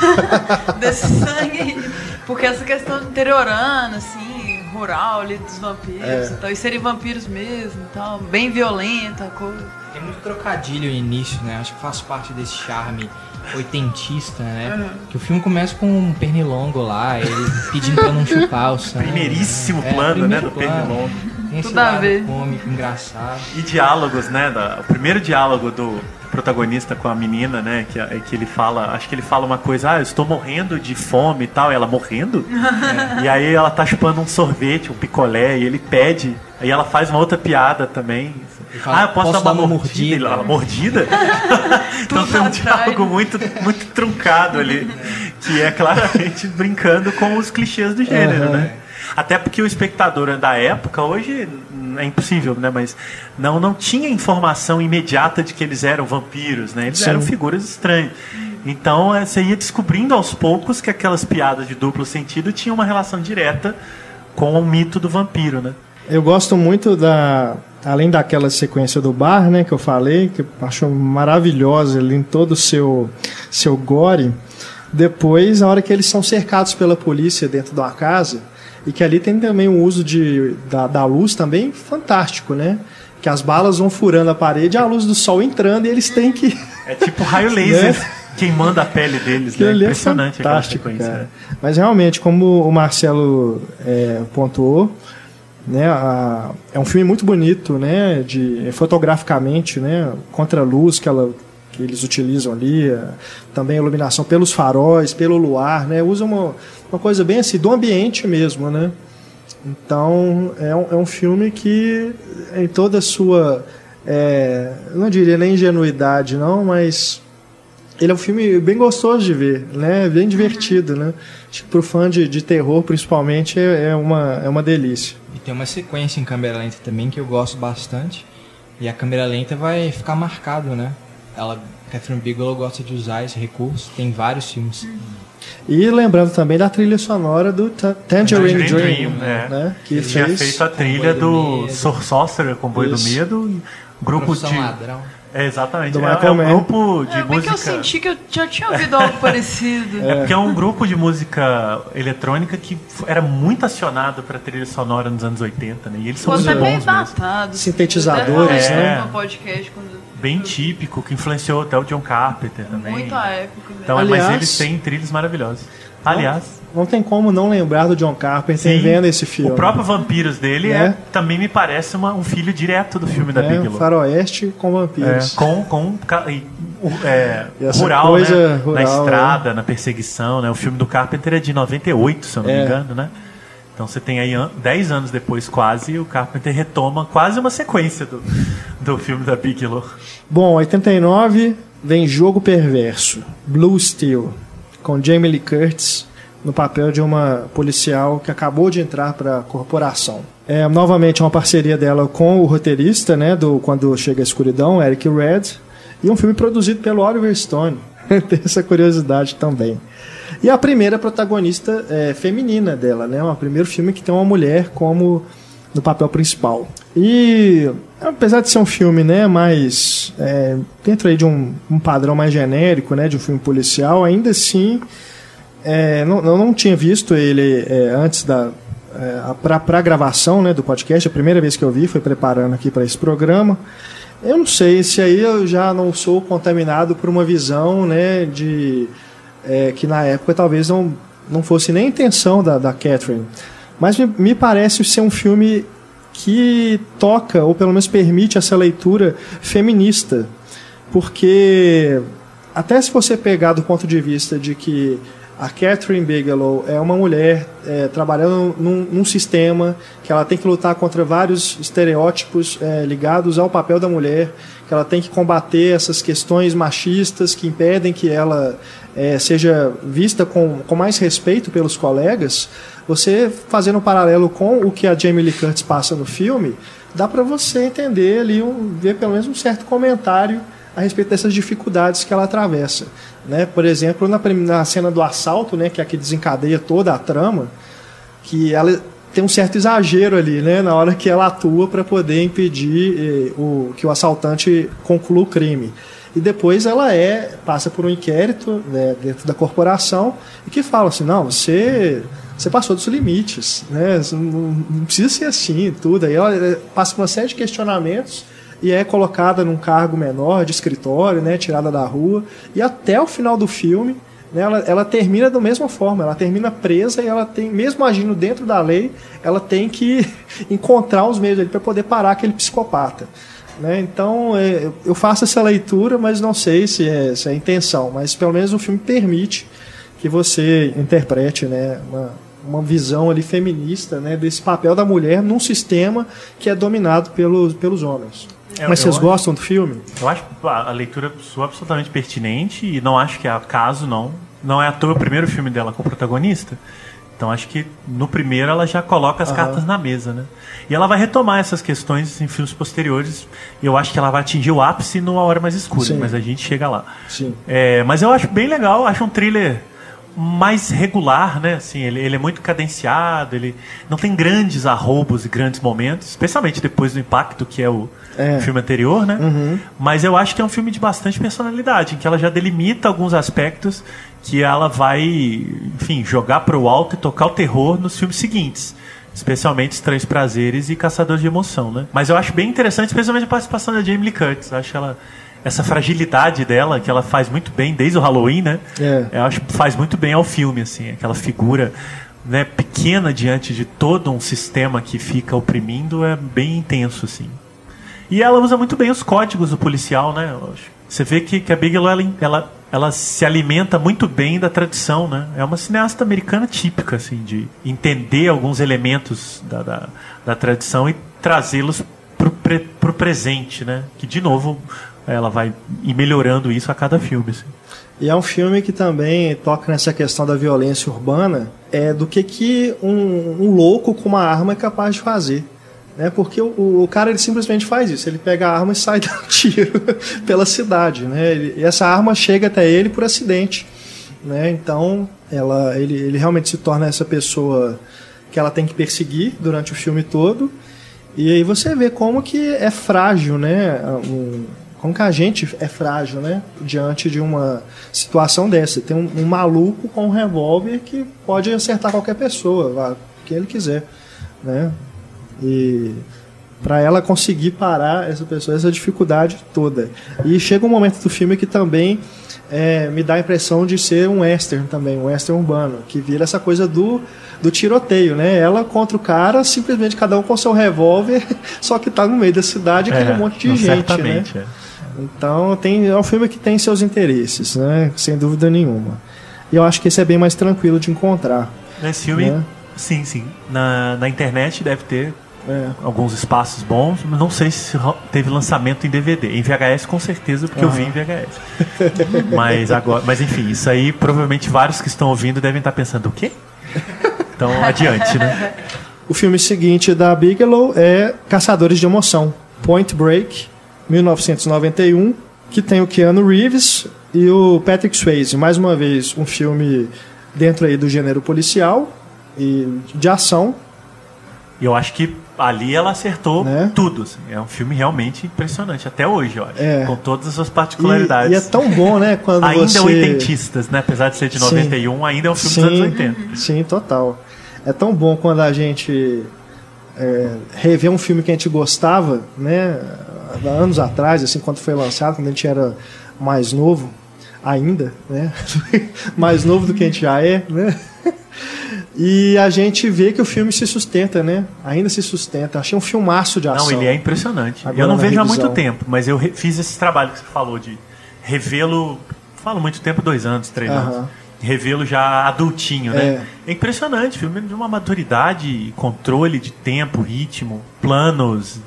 (laughs) desse sangue aí. Porque essa questão interiorana, assim, rural ali dos vampiros É. e tal. E serem vampiros mesmo e tal. Bem violenta a coisa. Tem muito trocadilho no início, né? Acho que faz parte desse charme oitentista, né? Que o filme começa com um pernilongo lá, ele pedindo pra não chupar o sangue. Primeiríssimo né? É, plano, né, primeiro do plano. pernilongo. Tem esse Tudo a lado ver. cômico, engraçado. E diálogos, né? da- o primeiro diálogo do protagonista com a menina, né? Que, é que ele fala, acho que ele fala uma coisa, ah, eu estou morrendo de fome e tal. E ela morrendo? (laughs) E aí ela tá chupando um sorvete, um picolé, e ele pede. Aí ela faz uma outra piada também. Fala, ah, eu posso, dar uma, mordida? mordida? Ele, ela, mordida? (laughs) então tem um diálogo muito, muito truncado ali, (laughs) que é claramente brincando com os clichês do gênero, Aham. né? Até porque o espectador da época, hoje é impossível, né? Mas não, não tinha informação imediata de que eles eram vampiros, né? Eles Sim. eram figuras estranhas. Então eh, você ia descobrindo aos poucos que aquelas piadas de duplo sentido tinham uma relação direta com o mito do vampiro, né? Eu gosto muito da. Além daquela sequência do bar, né, que eu falei, que eu acho maravilhosa ali em todo o seu, seu gore. Depois, a hora que eles são cercados pela polícia dentro de uma casa, e que ali tem também um uso de, da, da luz também fantástico, né? Que as balas vão furando a parede, a luz do sol entrando e eles têm que. É tipo raio (laughs) laser Né? queimando a pele deles, Aquilo né? é Impressionante aquela fantástico, cara. né? Mas realmente, como o Marcelo é, pontuou, né, a- é um filme muito bonito, né, de fotograficamente, né, contra a luz que, ela, eles utilizam ali, a- também a iluminação pelos faróis, pelo luar, né, usa uma, uma coisa bem assim do ambiente mesmo, né. Então é um, é um filme que em toda a sua, é, não diria nem ingenuidade não, mas ele é um filme bem gostoso de ver, né? Bem divertido, né? Acho que pro fã de, de terror, principalmente, é, é uma, é uma delícia. E tem uma sequência em câmera lenta também que eu gosto bastante. E a câmera lenta vai ficar marcado, né? Ela, Catherine Bigelow gosta de usar esse recurso. Tem vários filmes. E lembrando também da trilha sonora do Ta- Tangerine, Tangerine Dream, Dream, é. né? Que Ele tinha fez... feito a trilha do do. Sor Sorcerer, Comboio Isso. do Medo, grupo de... Ladrão. É, exatamente. Do é, é um grupo de é, bem que eu música... senti que eu já tinha ouvido algo (laughs) parecido. É porque é um grupo de música eletrônica que era muito acionado para trilha sonora nos anos 80, né? E eles são Pô, muito tá meio bons mesmo. datado. Sintetizadores, assim, né? No podcast, quando... Bem típico, que influenciou até o John Carpenter também. Muito à época mesmo. Então, Aliás- mas eles têm trilhas maravilhosas. Aliás, Não tem como não lembrar do John Carpenter Sim. vendo esse filme. o próprio Vampiros dele É. é, também me parece uma- um filho direto do filme da é, Bigelow. Faroeste com É, vampiros. com com e, o- é, rural, né? rural, na estrada, na perseguição, né? O filme do Carpenter é de 98, se eu não É. me engano, né? Então você tem aí an- 10 anos depois quase o Carpenter retoma quase uma sequência do, do filme da Bigelow. Bom, 89 vem Jogo Perverso, Blue Steel, com Jamie Lee Curtis no papel de uma policial que acabou de entrar para a corporação. É novamente uma parceria dela com o roteirista, né, do Quando Chega a Escuridão, Eric Red, e um filme produzido pelo Oliver Stone. (laughs) Tem essa curiosidade também. E a primeira protagonista é, feminina dela, né? O primeiro filme que tem uma mulher como no papel principal. E apesar de ser um filme, né, mais é, dentro aí de um, um padrão mais genérico, né, de um filme policial, ainda assim é, não, eu não tinha visto ele é, antes da é, para a gravação né, do podcast. A primeira vez que eu vi foi preparando aqui para esse programa. Eu não sei se aí eu já não sou contaminado por uma visão né, de é, que na época talvez não, não fosse nem a intenção da, da Catherine. Mas me, me parece ser um filme que toca, ou pelo menos permite essa leitura feminista. Porque, até se você pegar do ponto de vista de que a Catherine Bigelow é uma mulher é, trabalhando num, num, sistema que ela tem que lutar contra vários estereótipos é, ligados ao papel da mulher, que ela tem que combater essas questões machistas que impedem que ela é, seja vista com, com mais respeito pelos colegas, você fazendo um paralelo com o que a Jamie Lee Curtis passa no filme, dá para você entender ali, um, ver pelo menos um certo comentário a respeito dessas dificuldades que ela atravessa. Né? Por exemplo, na, na cena do assalto, né, que é a que desencadeia toda a trama, que ela tem um certo exagero ali, né, na hora que ela atua para poder impedir eh, o, que o assaltante conclua o crime. E depois ela é passa por um inquérito né, dentro da corporação e que fala assim, não, você você passou dos limites, né? Não, não precisa ser assim, tudo. Aí ela eh, passa por uma série de questionamentos e é colocada num cargo menor de escritório, né, tirada da rua, e até o final do filme né, ela, ela termina da mesma forma, ela termina presa e ela tem, mesmo agindo dentro da lei, ela tem que (laughs) encontrar os meios para poder parar aquele psicopata. Né? Então é, eu faço essa leitura, mas não sei se é, se é a intenção, mas pelo menos o filme permite que você interprete né, uma, uma visão ali feminista né, desse papel da mulher num sistema que é dominado pelos, pelos homens. É, Mas vocês gostam do filme? Eu acho a leitura sua absolutamente pertinente e não acho que é acaso, não. Não é à toa o primeiro filme dela com protagonista. Então acho que no primeiro ela já coloca as uhum. cartas na mesa, né? E ela vai retomar essas questões em filmes posteriores. Eu acho que ela vai atingir o ápice numa hora mais escura, Sim. mas a gente chega lá. Sim. É, mas eu acho bem legal, acho um thriller mais regular, né? Assim, ele, ele é muito cadenciado, ele não tem grandes arroubos e grandes momentos, especialmente depois do impacto que é o é. filme anterior, né? Uhum. Mas eu acho que é um filme de bastante personalidade, em que ela já delimita alguns aspectos que ela vai, enfim, jogar para o alto e tocar o terror nos filmes seguintes. Especialmente Estranhos Prazeres e Caçadores de Emoção, né? Mas eu acho bem interessante, especialmente a participação da Jamie Lee Curtis. Acho ela essa fragilidade dela, que ela faz muito bem desde o Halloween, né? É. Eu acho que faz muito bem ao filme, assim, aquela figura né, pequena diante de todo um sistema que fica oprimindo é bem intenso, assim. E ela usa muito bem os códigos do policial, né? Você vê que, que a Bigelow ela, ela, ela se alimenta muito bem da tradição, né? É uma cineasta americana típica, assim, de entender alguns elementos da, da, da tradição e trazê-los para o presente, né? Que, de novo, ela vai ir melhorando isso a cada filme. Assim. E é um filme que também toca nessa questão da violência urbana, é do que, que um, um louco com uma arma é capaz de fazer. Né? Porque o, o, cara ele simplesmente faz isso, ele pega a arma e sai (laughs) dando tiro pela cidade. Né? E essa arma chega até ele por acidente. Né? Então ela, ele, ele realmente se torna essa pessoa que ela tem que perseguir durante o filme todo. E aí você vê como que é frágil, né? Um, como que a gente é frágil, né? Diante de uma situação dessa. Tem um, um maluco com um revólver que pode acertar qualquer pessoa, vá, que ele quiser, né? E para ela conseguir parar essa pessoa, essa dificuldade toda. E chega um momento do filme que também é, me dá a impressão de ser um western também, um western urbano, que vira essa coisa do, do tiroteio, né? Ela contra o cara, simplesmente cada um com seu revólver, (laughs) só que tá no meio da cidade, aquele é, monte de gente, né? É. Então tem, é um filme que tem seus interesses, né? Sem dúvida nenhuma. E eu acho que esse é bem mais tranquilo de encontrar. Esse filme, né? sim, sim. Na, na internet deve ter é. alguns espaços bons, mas não sei se teve lançamento em DVD. Em VHS com certeza, porque uhum. eu vi em VHS. mas agora, mas enfim, isso aí provavelmente vários que estão ouvindo devem estar pensando o quê? Então, adiante, né? O filme seguinte da Bigelow é Caçadores de Emoção, Point Break, 1991, que tem o Keanu Reeves e o Patrick Swayze. Mais uma vez, um filme dentro aí do gênero policial e de ação. E eu acho que ali ela acertou né? tudo. Assim. É um filme realmente impressionante, até hoje, eu acho. É. Com todas as suas particularidades. E, e, é tão bom, né? Quando ainda você... oitentistas, né? Apesar de ser de 91, Sim. ainda é um filme Sim. dos anos 80. Sim, total. É tão bom quando a gente é, revê um filme que a gente gostava, né? Anos atrás, assim, quando foi lançado, quando a gente era mais novo, ainda, né? (laughs) mais novo do que a gente já é, né? E a gente vê que o filme se sustenta, né? Ainda se sustenta. Achei um filmaço de ação. Não, ele é impressionante. Agora eu não vejo revisão. há muito tempo, mas eu fiz esse trabalho que você falou de revê-lo. Falo muito tempo, dois anos, três uh -huh. anos. Revê-lo já adultinho, né? É. é impressionante, filme de uma maturidade, controle de tempo, ritmo, planos.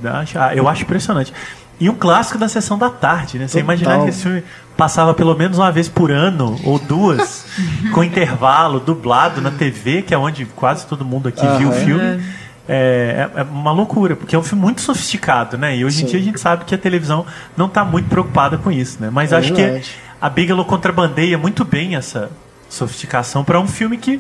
Eu acho impressionante. E um clássico da sessão da tarde, né? Você Total. imaginar que esse filme passava pelo menos uma vez por ano, ou duas, (laughs) com intervalo, dublado na TV, que é onde quase todo mundo aqui viu o filme. É, é- é uma loucura, porque é um filme muito sofisticado, né? E hoje em Sim. dia a gente sabe que a televisão não está muito preocupada com isso, né? Mas É acho que verdade. a Bigelow contrabandeia muito bem essa sofisticação para um filme que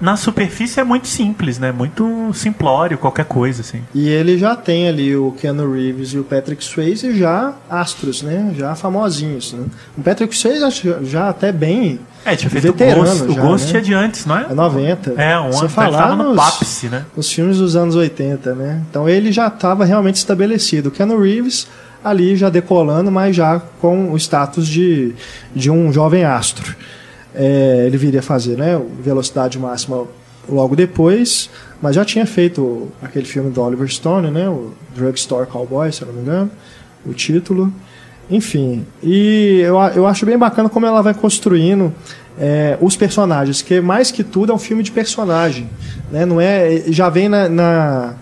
na superfície é muito simples, né? Muito simplório, qualquer coisa, assim. E ele já tem ali o Keanu Reeves e o Patrick Swayze já astros, né? Já famosinhos, né? O Patrick Swayze já até bem É, tinha feito Veterano o Ghost, o já, Ghost né? é de antes, não é? é 90. É, um ano falar tava no nos, ápice, né? nos filmes dos anos 80, né? Então ele já estava realmente estabelecido. O Keanu Reeves ali já decolando, mas já com o status de, de um jovem astro. É, ele viria fazer né, velocidade máxima logo depois, mas já tinha feito aquele filme do Oliver Stone, né, o Drugstore Cowboy, se eu não me engano, o título. Enfim, e eu, eu acho bem bacana como ela vai construindo é, os personagens, que mais que tudo é um filme de personagem, né? Não é, já vem na, na-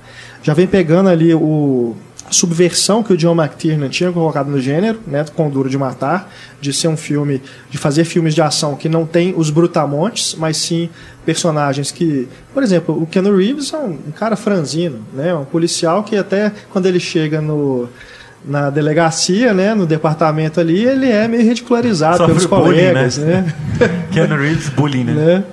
já vem pegando ali o a subversão que o John McTiernan tinha colocado no gênero, né, com Duro de Matar, de ser um filme, de fazer filmes de ação que não tem os brutamontes, mas sim personagens que, por exemplo, o Keanu Reeves é um, cara franzino, né, um policial que até quando ele chega no na delegacia, né, no departamento ali, ele é meio ridicularizado Sofre pelos bullying, colegas, né? né? (laughs) Keanu Reeves bullying, né? né?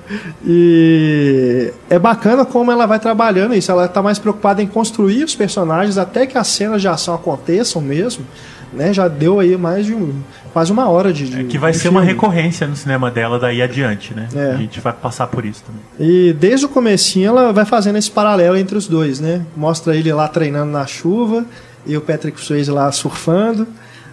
E é bacana como ela vai trabalhando isso. Ela está mais preocupada em construir os personagens até que as cenas de ação aconteçam mesmo. Né? Já deu aí mais de um, quase uma hora de, de É que vai de ser uma filme. recorrência no cinema dela daí adiante, né? É. A gente vai passar por isso também. E desde o comecinho ela vai fazendo esse paralelo entre os dois, né? Mostra ele lá treinando na chuva e o Patrick Swayze lá surfando,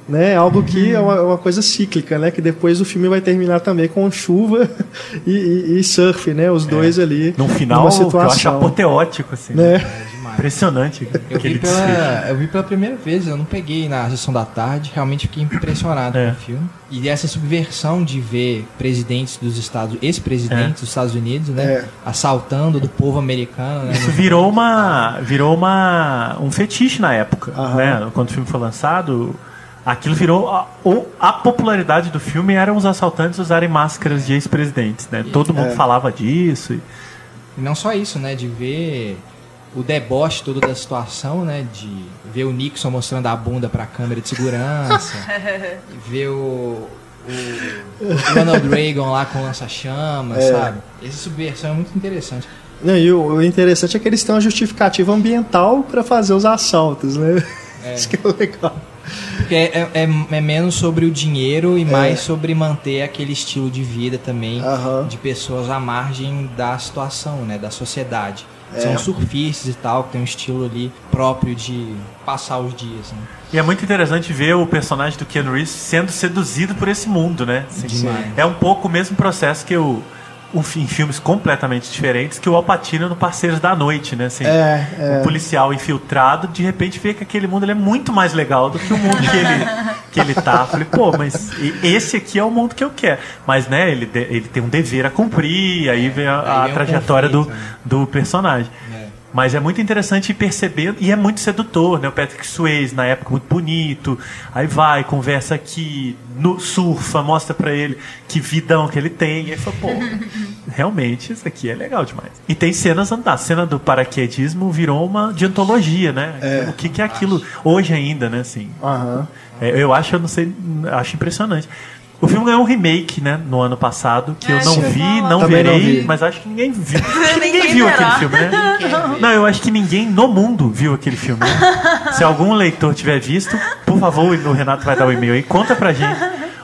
né? Algo que é uma, uma coisa cíclica, né? Que depois o filme vai terminar também com chuva (laughs) e, e- e surf, né? Os dois ali No final, eu acho situação, apoteótico, assim. né? É. Impressionante Eu vi, pela, eu vi pela primeira vez, eu não peguei na sessão da tarde, realmente fiquei impressionado É. com o filme. E essa subversão de ver presidentes dos Estados, ex-presidentes dos Estados Unidos, né, É. assaltando do povo americano, né, Isso virou uma virou uma um fetiche na época, Aham. né? Quando o filme foi lançado, aquilo virou a, o- a popularidade do filme eram os assaltantes usarem máscaras de ex-presidentes, né? Todo mundo É. falava disso. e- E não só isso, né? De ver o deboche todo da situação, né? De ver o Nixon mostrando a bunda pra câmera de segurança. (laughs) e ver o, o Ronald Reagan lá com lança-chamas, É. sabe? Essa subversão é muito interessante. Não, e o, o interessante é que eles têm uma justificativa ambiental para fazer os assaltos, né? É. (laughs) Isso que é legal. Porque é, é, é menos sobre o dinheiro e mais sobre manter aquele estilo de vida também Aham. de pessoas à margem da situação, né? Da sociedade. É. São surfistas e tal, que tem um estilo ali próprio de passar os dias, né? E é muito interessante ver o personagem do Keanu Reeves sendo seduzido por esse mundo, né? Assim. É um pouco o mesmo processo que o um, em filmes completamente diferentes que o Alpatino no Parceiros da Noite, né? Assim, É, é. O policial infiltrado, de repente vê que aquele mundo ele é muito mais legal do que o mundo que ele, que ele tá. Falei, pô, mas e- esse aqui é o mundo que eu quero. Mas, né, ele, ele tem um dever a cumprir, aí vem a, a Aí é um trajetória do, conflito, né? do personagem. Mas é muito interessante ir percebendo, e é muito sedutor, né? O Patrick Swayze, na época, muito bonito. Aí vai, conversa aqui, no, surfa, mostra pra ele que vidão que ele tem. E aí fala, pô, (laughs) realmente isso aqui é legal demais. E tem cenas, a cena do paraquedismo virou uma de antologia, né? É. O que, que é aquilo hoje ainda, né? Assim, é, eu acho, eu não sei, acho impressionante. O filme ganhou um remake, né, no ano passado, que É, eu não deixa eu vi, não Também não verei, vi. mas acho que ninguém viu. (laughs) Acho que ninguém Ninguém viu aquele filme, né? Não, eu acho que ninguém no mundo viu aquele filme. né? (laughs) Se algum leitor tiver visto, por favor, o Renato vai dar o e-mail aí, conta pra gente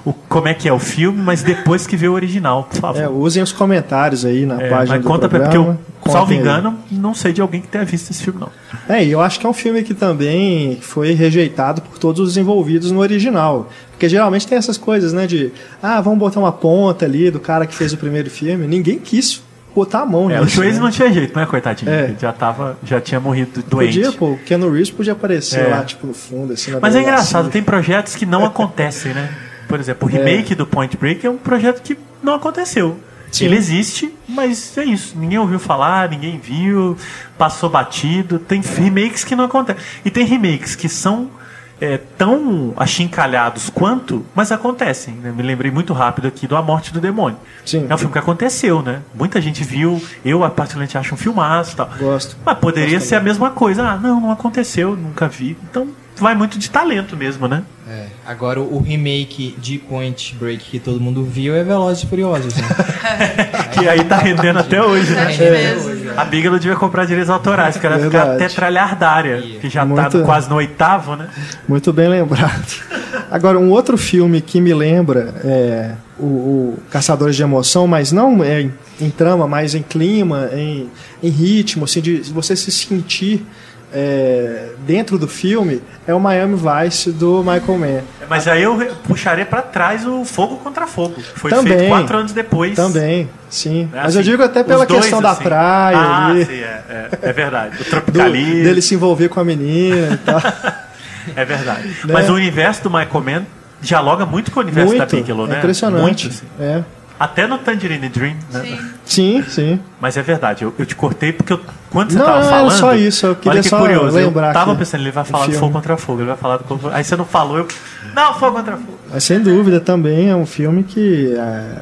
o, como é que é o filme, mas depois que vê o original, por favor. É, usem os comentários aí na É, página mas do conta pra programa. porque eu, salvo Contem aí. engano, não sei de alguém que tenha visto esse filme, não. É, e eu acho que é um filme que também foi rejeitado por todos os envolvidos no original. Porque geralmente tem essas coisas, né? De, ah, vamos botar uma ponta ali do cara que fez o primeiro filme. Ninguém quis botar a mão É, nisso. o Swayze né? não tinha jeito, né, coitadinho? É. Ele já, tava, já tinha morrido doente. Podia, pô, o Keanu Reeves podia aparecer É. lá, tipo, no fundo, assim, na Mas é engraçado, tem projetos que não (laughs) acontecem, né? Por exemplo, o remake do Point Break é um projeto que não aconteceu. Sim. Ele existe, mas é isso. Ninguém ouviu falar, ninguém viu, passou batido. Tem remakes que não acontecem. E tem remakes que são é, tão achincalhados quanto, mas acontecem. Né? Me lembrei muito rápido aqui do A Morte do Demônio. Sim. É um filme que aconteceu, né? Muita gente viu, eu particularmente acho um filmaço e tal. Gosto. Mas poderia Gosto ser a mesma coisa. Ah, não, não aconteceu, nunca vi. Então vai muito de talento mesmo, né? É, agora o remake de Point Break que todo mundo viu é Velozes e Furiosos, né? (laughs) Que aí tá rendendo até hoje, né? Sete meses. A Bigla devia comprar direitos autorais, porque ela ia ficar até tralhardária, que já tá Muito. no- quase no oitavo, né? Muito bem lembrado. Agora, um outro filme que me lembra é o, o Caçadores de Emoção, mas não é em, em trama, mas em clima, em, em ritmo, assim, de você se sentir é, dentro do filme, é o Miami Vice do Michael Mann. Mas aí eu puxaria pra trás o Fogo contra Fogo, que foi Também. feito quatro anos depois. Também, sim. É mas eu assim, digo até pela dois, questão da assim. praia Ah, ali, sim, é, é, é verdade. O do- tropicalismo. dele se envolver com a menina e tal. (laughs) É verdade. Né? Mas o universo do Michael Mann dialoga muito com o universo da Muito, Bigelow, é né? impressionante. Muito, assim. É. Até no Tangerine Dream, né? Sim. Sim, sim. Mas é verdade, eu, eu te cortei porque eu- quando você Não, tava era falando. só isso, eu queria olha que só curioso, lembrar Eu tava aqui pensando, ele vai falar do filme. fogo contra fogo, ele vai falar do fogo. Aí você não falou, eu. Não, fogo contra fogo. Mas sem dúvida também é um filme que é,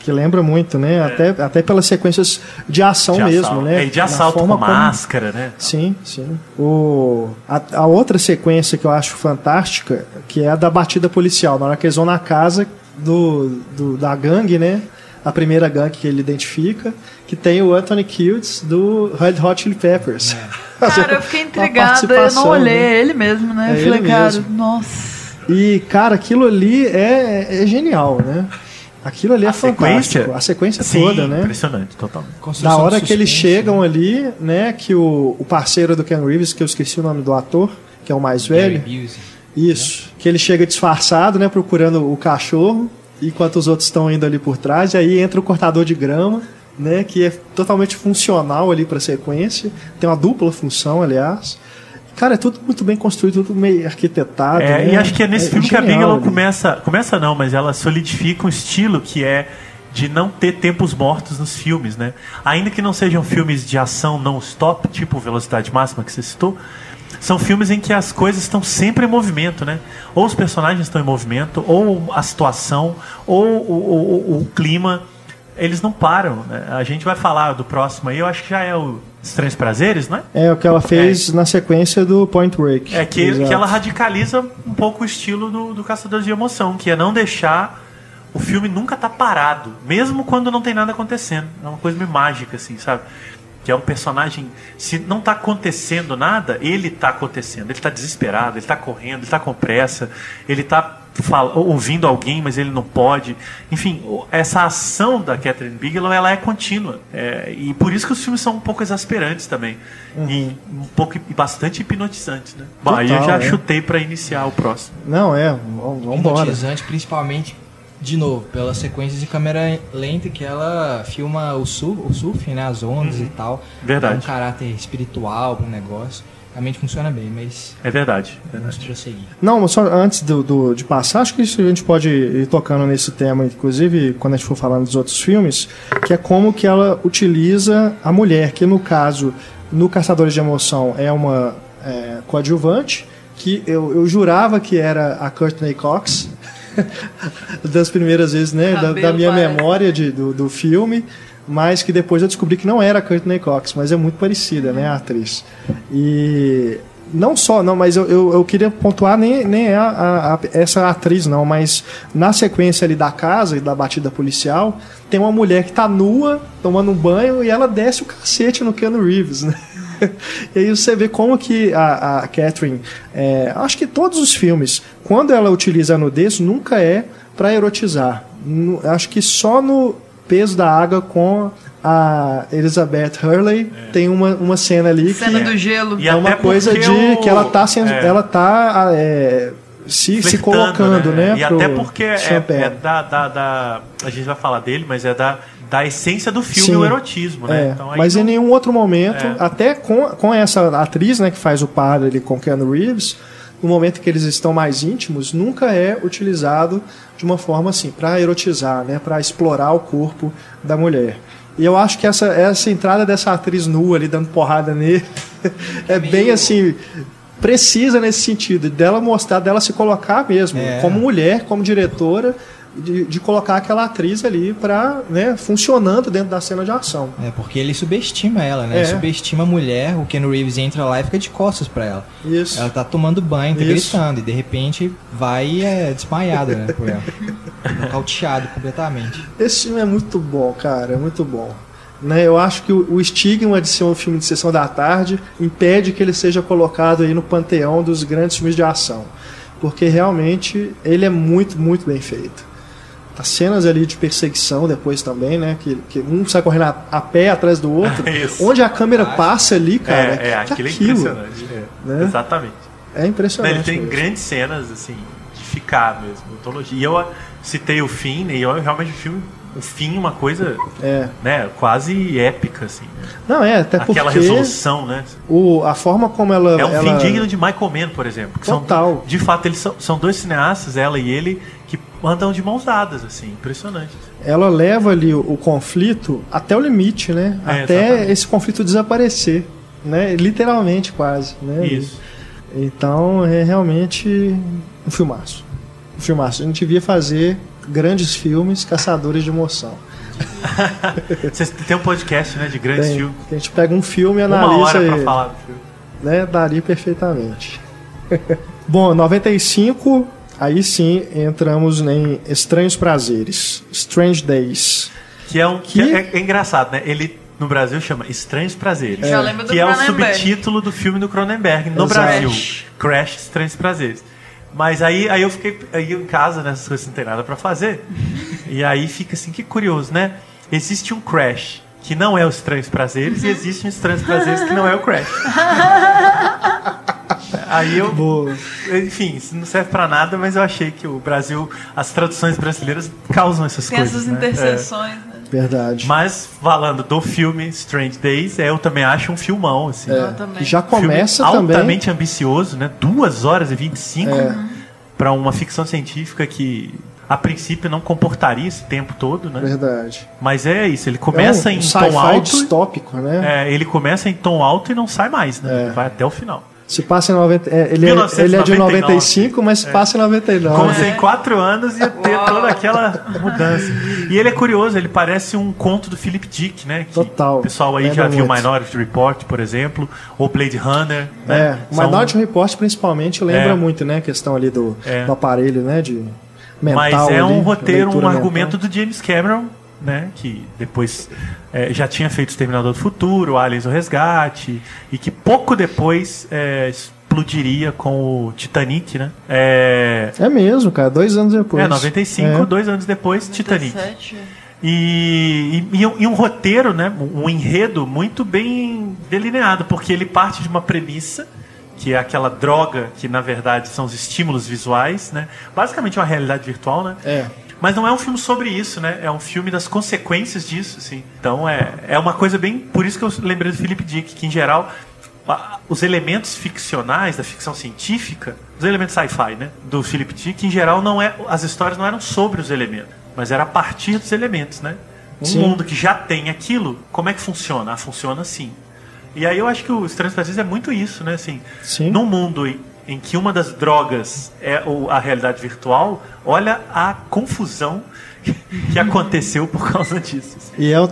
que lembra muito, né? Até, até pelas sequências de ação De mesmo, assalto. né? É, e de Na assalto com forma como- máscara, né? Sim, sim. O, a, a outra sequência que eu acho fantástica, que é a da batida policial, na hora que eles vão na casa do, do- da gangue, né? A primeira gangue que ele identifica, que tem o Anthony Kiedis do Red Hot Chili Peppers. (laughs) Cara, eu fiquei intrigada, eu não participação, olhei, né? é ele mesmo, né? É eu falei, cara, mesmo. nossa. E, cara, aquilo ali é, é genial, né? Aquilo ali é A fantástico. sequência? A sequência Sim, toda, né? impressionante, totalmente. Da Construção hora que eles chegam né? ali, né? Que o, o parceiro do Ken Reeves, que eu esqueci o nome do ator, que é o mais velho. Gary Busey. Isso. Que ele chega disfarçado, né? Procurando o cachorro, enquanto os outros estão indo ali por trás. E aí entra o cortador de grama, né? Que é totalmente funcional ali pra sequência. Tem uma dupla função, aliás. Cara, é tudo muito bem construído, tudo meio arquitetado. É, né? e acho que é nesse filme que a Bigelow começa. Começa não, mas ela solidifica um estilo que é de não ter tempos mortos nos filmes, né? Ainda que não sejam filmes de ação não stop, tipo Velocidade Máxima que você citou, são filmes em que as coisas estão sempre em movimento, né? Ou os personagens estão em movimento, ou a situação, ou o, o- o- clima. Eles não param. Né? A gente vai falar do próximo aí, eu acho que já é o Estranhos Prazeres, né? É o que ela fez na sequência do Point Break. É que, Exato. que ela radicaliza um pouco o estilo do, do Caçador de Emoção, que é não deixar o filme nunca tá parado, mesmo quando não tem nada acontecendo. É uma coisa meio mágica, assim, sabe? Que é um personagem, se não tá acontecendo nada, ele tá acontecendo. Ele tá desesperado, ele tá correndo, ele tá com pressa, ele tá fal- ouvindo alguém, mas ele não pode. Enfim, essa ação da Catherine Bigelow, ela é contínua. É, e por isso que os filmes são um pouco exasperantes também. E um pouco e bastante hipnotizantes, né? Bom, aí eu já é. chutei pra iniciar o próximo. Não, é, vamos vamos embora. Hipnotizante, principalmente, de novo, pela sequência de câmera lenta que ela filma o surf, o surf né, as ondas e tal. Verdade. Dá um caráter espiritual pro negócio. Realmente funciona bem, mas É verdade. é vamos verdade. prosseguir. Não, mas só antes do, do- de passar, acho que isso a gente pode ir tocando nesse tema, inclusive quando a gente for falando dos outros filmes, que é como que ela utiliza a mulher, que no caso, no Caçadores de Emoção é uma é, coadjuvante, que eu, eu jurava que era a Courtney Cox, (laughs) das primeiras vezes, né, da, da minha parece. memória de, do, do filme, mas que depois eu descobri que não era a Courtney Cox, mas é muito parecida, né, a atriz. E não só, não, mas eu, eu, eu queria pontuar nem, nem a, a- a- essa atriz, não, mas na sequência ali da casa e da batida policial, tem uma mulher que tá nua, tomando um banho, e ela desce o cacete no Keanu Reeves, né? (laughs) E aí você vê como que a, a Catherine, é, acho que todos os filmes, quando ela utiliza a nudez, nunca é para erotizar. Nu- Acho que só no Peso da Água com a Elizabeth Hurley tem uma, uma cena ali Cena que do gelo. E é uma até coisa porque de o- que ela tá sendo, é. ela tá é, se, se colocando, né? E pro até porque é, é da, da, da- A gente vai falar dele, mas é da, da essência do filme, Sim. o erotismo, né? É, Então, aí mas não- em nenhum outro momento, É. até com, com essa atriz né, que faz o par ali com Keanu Reeves, no momento que eles estão mais íntimos, nunca é utilizado de uma forma assim, para erotizar, né, para explorar o corpo da mulher. E eu acho que essa, essa entrada dessa atriz nua ali dando porrada nele (laughs) é bem assim precisa nesse sentido, dela mostrar, dela se colocar mesmo, É. como mulher, como diretora, de, de colocar aquela atriz ali pra, né, funcionando dentro da cena de ação. É, porque ele subestima ela, né? Ele É. subestima a mulher, o Ken Reeves entra lá e fica de costas pra ela. Isso. Ela tá tomando banho, tá Isso. gritando, e de repente vai é desmaiada, né, por ela. (laughs) Nocauteado completamente. Esse filme é muito bom, cara, é muito bom. Né, eu acho que o, o estigma de ser um filme de sessão da tarde impede que ele seja colocado aí no panteão dos grandes filmes de ação. Porque realmente ele é muito, muito bem feito. As cenas ali de perseguição depois também, né? Que, que um sai correndo a, a pé atrás do outro. (laughs) Onde a câmera passa ali, cara. é, é, que aquilo é impressionante. é. né? Exatamente. É impressionante. Ele tem mesmo. grandes cenas, assim, de ficar mesmo. E eu ah, citei o fim, e eu realmente o filme, o fim, uma coisa, É. né, quase épica, assim. né? Não, é, até Aquela porque resolução, né? o, a forma como ela. É um ela... fim digno de Michael Mann, por exemplo. que são- Total. de fato, eles são, são dois cineastas, ela e ele, que andam de mãos dadas, assim, impressionante. ela leva ali o, o conflito até o limite, né? É, até exatamente. esse conflito desaparecer, né? Literalmente quase, né? Isso. Então é realmente um filmaço. Um filmaço. A gente devia fazer grandes filmes caçadores de emoção. (laughs) Vocês têm um podcast, né, de grandes Tem, filmes. a gente pega um filme e Uma analisa hora pra ele, falar do filme. né? Daria perfeitamente. (laughs) Bom, 95, aí sim entramos em Estranhos Prazeres, Strange Days. Que é um que Que- é, é engraçado, né? Ele no Brasil chama Estranhos Prazeres. Já lembro do que é o subtítulo do filme do Cronenberg no Exato. Brasil. Crash. Estranhos Prazeres. Mas aí, aí eu fiquei aí em casa, nessas coisas não tem nada pra fazer. (laughs) e aí fica assim, que curioso, né? Existe um Crash que não é o Estranhos Prazeres e existe um Estranhos Prazeres que não é o Crash. (laughs) aí eu Boa. enfim, isso não serve pra nada, mas eu achei que o Brasil, as traduções brasileiras causam essas Tem coisas. essas né? interseções, né? Verdade. É. Mas falando do filme Strange Days, é, eu também acho um filmão, assim. Eu também. Que já Filme começa também. altamente ambicioso, né? 2 horas e 25 É. pra uma ficção científica que a princípio não comportaria esse tempo todo, né? Verdade. Mas é isso, ele começa é um, em tom alto. distópico, né? É, ele começa em tom alto e não sai mais, né? É. Ele vai até o final. Se passa em 90. é, ele, é, 1999. ele é de 95, mas se passa em 99. Como se em quatro anos ia ter toda aquela mudança. E ele é curioso, ele parece um conto do Philip Dick, né? Que Total. O pessoal aí Lembra já viu muito. Minority Report, por exemplo, ou Blade Runner. É, né? o São- Minority Report principalmente lembra É. muito, né? A questão ali do, É. do aparelho, né? De mental. Mas é um ali, roteiro, um leitura argumento mental. do James Cameron, né? Que depois é, já tinha feito Exterminador do Futuro, Aliens o Resgate, e que pouco depois é, explodiria com o Titanic, né? É, É mesmo, cara. Dois anos depois. é 95, É. dois anos depois, Titanic. 97. E, e, e um, e um roteiro, né, um enredo muito bem delineado, porque ele parte de uma premissa, que é aquela droga que na verdade são os estímulos visuais, né? Basicamente é uma realidade virtual, né? É. Mas não é um filme sobre isso, né? É um filme das consequências disso, assim. Então é, é uma coisa bem. Por isso que eu lembrei do Philip Dick, que em geral os elementos ficcionais da ficção científica, os elementos sci-fi, né, do Philip Dick, em geral não é, as histórias não eram sobre os elementos, mas era a partir dos elementos, né? Um Sim. mundo que já tem aquilo, como é que funciona? Ah, funciona assim. E aí eu acho que o Estranhos Prazeres é muito isso, né? Assim, Sim. num mundo em, que uma das drogas é a realidade virtual, olha a confusão (laughs) que aconteceu por causa disso. E é um,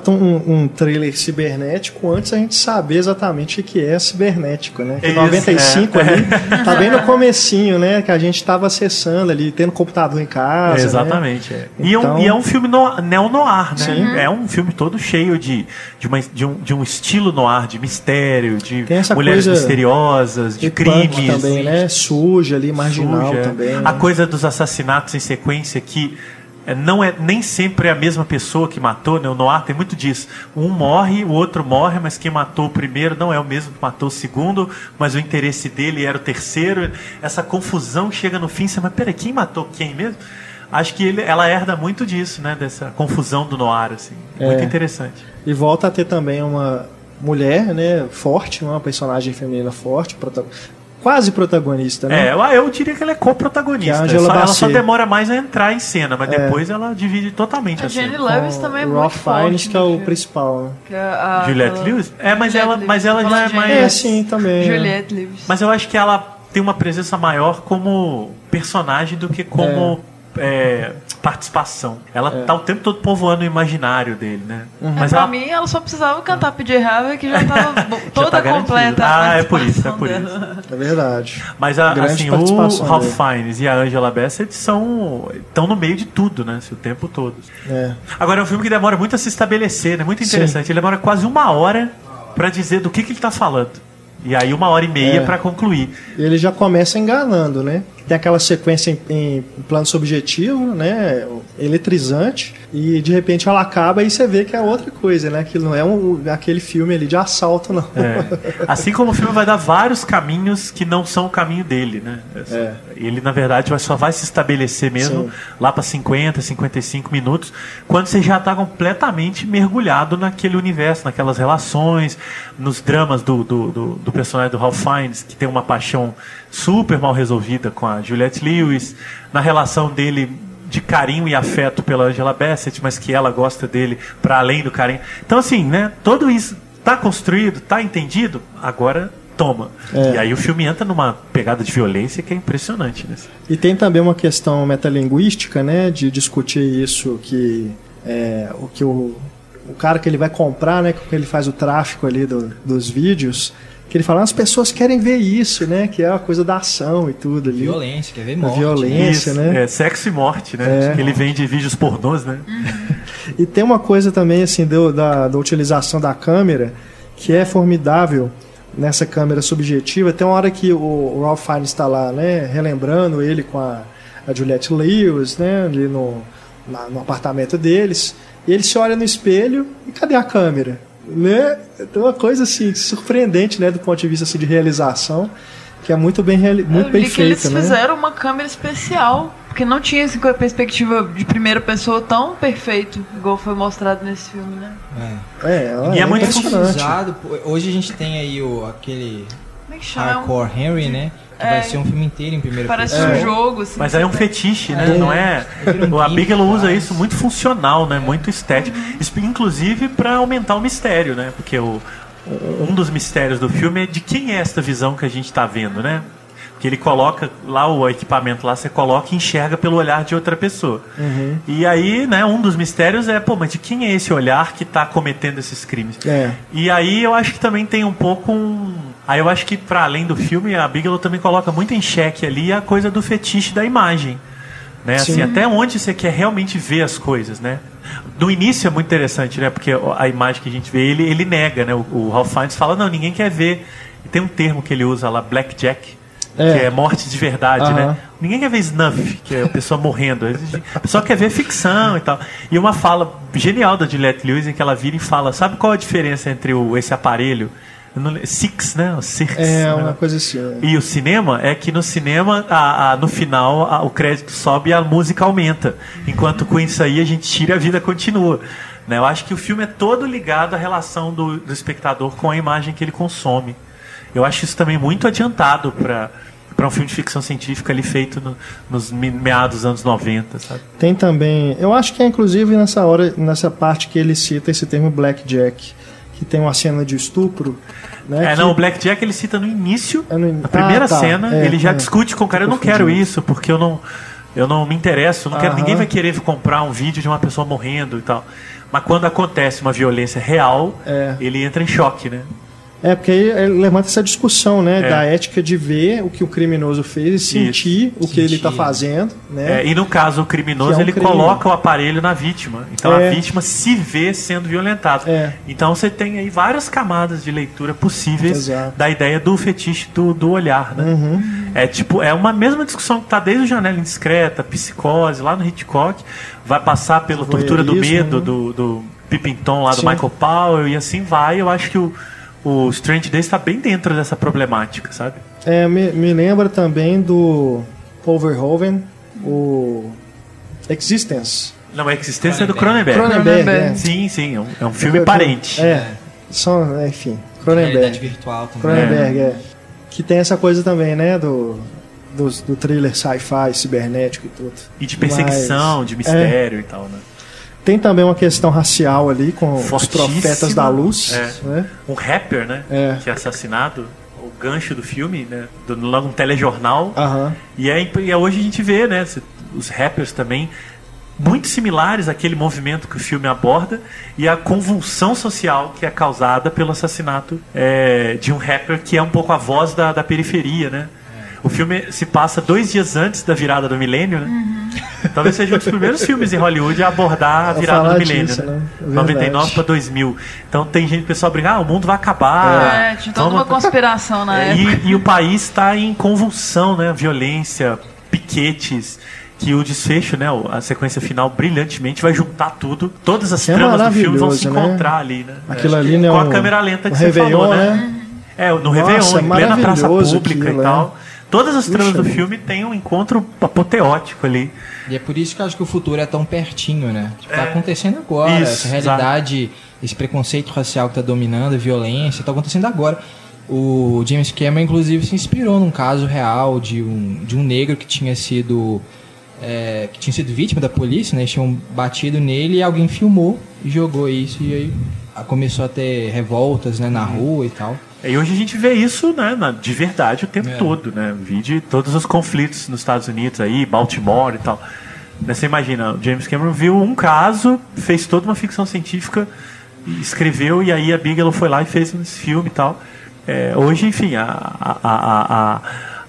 um trailer cibernético antes a gente saber exatamente o que é cibernético, né? Que Isso, 95 é. ali, tá bem no (laughs) comecinho, né? Que a gente estava acessando ali, tendo computador em casa. né? Exatamente. é. E, é um, Então- e é um filme no, neo-noir, né? Sim. É um filme todo cheio de, de, uma- de um, de um estilo noir, de mistério, de mulheres misteriosas, de crimes. também, né? Suja ali, marginal suja. também. A né? coisa dos assassinatos em sequência que é, não é nem sempre a mesma pessoa que matou, né? O Noir tem muito disso. Um morre, o outro morre, mas quem matou o primeiro não é o mesmo que matou o segundo, mas o interesse dele era o terceiro. Essa confusão chega no fim, você, mas peraí, quem matou quem mesmo? Acho que ele, ela herda muito disso, né? Dessa confusão do Noir, assim. Muito É. interessante. E volta a ter também uma mulher, né? Forte, uma personagem feminina forte, quase protagonista, né? É, eu, eu diria que ela é co-protagonista. É a Só- Ela só demora mais a entrar em cena, mas É. depois ela divide totalmente A a cena. Jenny Lewis também é muito. Fiennes, que é o filme. principal. Que é a- Juliette Lewis? É, mas Juliette ela, Lewis. mas ela já é mais. É, sim, também. Juliette Lewis. Mas eu acho que ela tem uma presença maior como personagem do que como é, participação. Ela tá o tempo todo povoando o imaginário dele, né? É, Mas pra ela, mim, ela só precisava cantar PJ Harvey que já tava (laughs) toda tá garantido. completa. Ah, é por isso, é por dela. É verdade. mas a- assim, o Ralph. Fiennes e a Angela Bassett são estão no meio de tudo, né? assim, o tempo todo. É. Agora é um filme que demora muito a se estabelecer, né? Muito Sim. interessante. Ele demora quase uma hora pra dizer do que, que ele tá falando. E aí uma hora e meia É. pra concluir. Ele já começa enganando, né? Tem aquela sequência em, em plano subjetivo, né? Eletrizante. E de repente ela acaba e você vê que é outra coisa, né? Aquilo não é um, aquele filme ali de assalto, não. É. Assim como o filme vai dar vários caminhos que não são o caminho dele, né? É. Ele, na verdade, só vai se estabelecer mesmo Sim. lá para 50, 55 minutos, quando você já está completamente mergulhado naquele universo, naquelas relações, nos dramas do, do, do, do personagem do Ralph Fiennes, que tem uma paixão super mal resolvida com a Juliette Lewis, na relação dele de carinho e afeto pela Angela Bassett, mas que ela gosta dele para além do carinho. Então, assim, né? Tudo isso tá construído, tá entendido, agora toma. É. E aí o filme entra numa pegada de violência que é impressionante, né? E tem também uma questão metalinguística, né? De discutir isso que é, o que o, o cara que ele vai comprar, né? Que ele faz o tráfico ali do- dos vídeos, que ele fala, "Ah, as pessoas querem ver isso, né? Que é a coisa da ação e tudo ali. Violência, quer ver A morte. violência. Isso, né? É, sexo e morte, né? É. Ele vende vídeos pornôs, né? (laughs) E tem uma coisa também, assim, do- da, da utilização da câmera, que é formidável nessa câmera subjetiva. Tem uma hora que o, o Ralph Fiennes está lá, né, relembrando ele com a, a Juliette Lewis, né, ali no, na- no apartamento deles, e ele se olha no espelho e cadê a câmera? Né? Tem uma coisa assim surpreendente, né, do ponto de vista assim, de realização, que é muito bem reali- muito Eu bem que eles feita, né? fizeram uma câmera especial, porque não tinha essa perspectiva de primeira pessoa tão perfeito, igual foi mostrado nesse filme, né? É. É, E é muito impressionante. Usado, pô, hoje a gente tem aí o, aquele é? Hardcore Henry, né? Que É. vai ser um filme inteiro em primeira Parece pessoa. um jogo, assim. Mas aí é um fetiche, né? É. Não é. Vira um O a Bigelow usa isso muito funcional, né? Muito estético. Isso, Inclusive para aumentar o mistério, né? Porque o, um dos mistérios do filme é de quem é esta visão que a gente está vendo, né? Que ele coloca lá o equipamento lá, você coloca e enxerga pelo olhar de outra pessoa. Uhum. E aí, né, um dos mistérios é, pô, mas de quem é esse olhar que está cometendo esses crimes? É. E aí eu acho que também tem um pouco um. Aí eu acho que para além do filme, a Bigelow também coloca muito em xeque ali a coisa do fetiche da imagem. Né? Assim, Sim. até onde você quer realmente ver as coisas, né? No início é muito interessante, né? Porque a imagem que a gente vê, ele, ele nega, né? O, o Ralph Fiennes fala, não, ninguém quer ver. E tem um termo que ele usa lá, blackjack, É. que é morte de verdade, né? Ninguém quer ver snuff, que é a pessoa morrendo. A pessoa quer ver ficção e tal. E uma fala genial da Juliette Lewis em que ela vira e fala: sabe qual a diferença entre o, esse aparelho? Six, né? Six. É né? uma coisa assim. né? E o cinema é que no cinema, a- a- no final, a- o crédito sobe e a música aumenta. Enquanto com isso aí a gente tira e a vida continua. Né? Eu acho que o filme é todo ligado à relação do, do espectador com a imagem que ele consome. Eu acho isso também muito adiantado para para um filme de ficção científica ali feito no- nos me- meados dos anos 90, sabe? Tem também, eu acho que é inclusive nessa hora, nessa parte que ele cita esse termo blackjack, que tem uma cena de estupro, né? É, que- não, o Blackjack ele cita no início, É no- na primeira Ah, tá. cena, É, ele já é. discute com o cara, eu não quero isso, porque eu não, eu não me interesso, não quero, Aham. ninguém vai querer comprar um vídeo de uma pessoa morrendo e tal. Mas quando acontece uma violência real, É. ele entra em choque, né? É, porque aí ele levanta essa discussão, né? É. Da ética de ver o que o criminoso fez e sentir o que ele está fazendo, né? É, e no caso, o criminoso, é um ele crime. coloca o aparelho na vítima. Então É. a vítima se vê sendo violentada. É. Então você tem aí várias camadas de leitura possíveis Exato. da ideia do fetiche do, do olhar, né? Uhum. É tipo, é uma mesma discussão que tá desde o Janela Indiscreta, Psicose, lá no Hitchcock, vai passar pela tortura do Voyeurismo, medo, né? do, do Pippington lá do Sim. Michael Powell, e assim vai. Eu acho que o, o Strange Days está bem dentro dessa problemática, sabe? É, me, me lembra também do Paul Verhoeven, o Existence. Não, a existência é do Cronenberg. Cronenberg, é. Sim, sim, é um, é um filme parente. É, são, é, enfim, Realidade Cronenberg. virtual também. Cronenberg, é. Que tem essa coisa também, né, do, do, do thriller sci-fi, cibernético e tudo. E de perseguição, Mas- de mistério e tal, né? Tem também uma questão racial ali com os profetas da luz, É. né? Um rapper, né? É. Que é assassinado. O gancho do filme, né? Do, logo um telejornal. Aham. E, é, e hoje a gente vê, né? Os rappers também muito similares àquele movimento que o filme aborda e a convulsão social que é causada pelo assassinato é, de um rapper que é um pouco a voz da, da periferia, né? O filme se passa dois dias antes da virada do milênio, né? Talvez seja um dos primeiros (laughs) filmes em Hollywood a abordar a virada do milênio, disso, né? né? É 99 verdade. para 2000. Então tem gente, pessoal briga, ah, o mundo vai acabar. É, tinha toda vamos- uma conspiração na é, (laughs) época. e, e o país está em convulsão, né? Violência, piquetes. Que o desfecho, né? A sequência final brilhantemente vai juntar tudo. Todas as é tramas do filme vão se né? encontrar ali, né? Aquilo É. ali, né, Com a câmera lenta que um você Réveillon, falou, né? né? É, no Nossa, Réveillon, é em plena praça pública aquilo, e tal. Todas as tramas do filme têm um encontro apoteótico ali. E é por isso que eu acho que o futuro é tão pertinho, né? Tipo, tá É. acontecendo agora. Isso, essa realidade, esse preconceito racial que tá dominando, a violência, tá acontecendo agora. O James Cameron, inclusive, se inspirou num caso real de um, de um negro que tinha sido. é, que tinha sido vítima da polícia, né? Eles tinham batido nele e alguém filmou e jogou isso. E aí começou a ter revoltas né, Uhum. na rua e tal. E hoje a gente vê isso né, na- de verdade o tempo É. todo, né? Vide todos os conflitos nos Estados Unidos aí, Baltimore e tal. Né, Você imagina, o James Cameron viu um caso, fez toda uma ficção científica, escreveu e aí a Bigelow foi lá e fez esse filme e tal. É, hoje, enfim, a, a, a, a,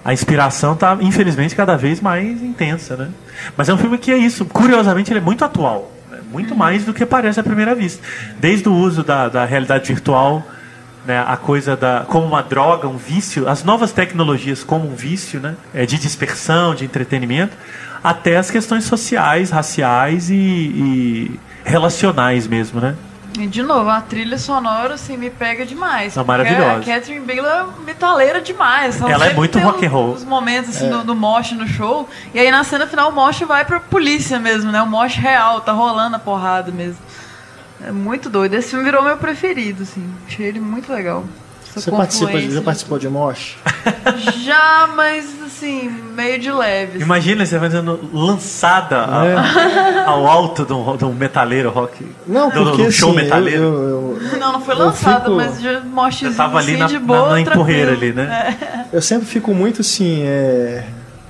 a inspiração está, infelizmente, cada vez mais intensa, né? Mas é um filme que é isso, curiosamente, ele é muito atual. né? Muito mais do que parece à primeira vista. Desde o uso da, da realidade virtual né, a coisa da como uma droga, um vício, as novas tecnologias como um vício, né, é, de dispersão, de entretenimento, até as questões sociais, raciais e, e relacionais mesmo, né? E de novo, a trilha sonora assim me pega demais. Porque maravilhosa. A Catherine Bigelow é metaleira demais. Ela é muito rock and roll. Os momentos assim do, do mosh no show. E aí na cena final o mosh vai pra polícia mesmo, né? O mosh real, tá rolando a porrada mesmo. É muito doido. Esse filme virou meu preferido, assim. Achei ele muito legal. Essa Você participa, já de participou de Mosh? (laughs) Já, mas assim, meio de leve. assim. Imagina você fazendo lançada a- É. (laughs) ao alto de um, de um metaleiro rock. Não, do, do porque show assim, eu- metaleiro. eu, eu, Não, não foi Eu lançado, fico- mas já tava ali assim, na, de boa, na, na empurreira ali, né? eu sempre fico muito assim, é,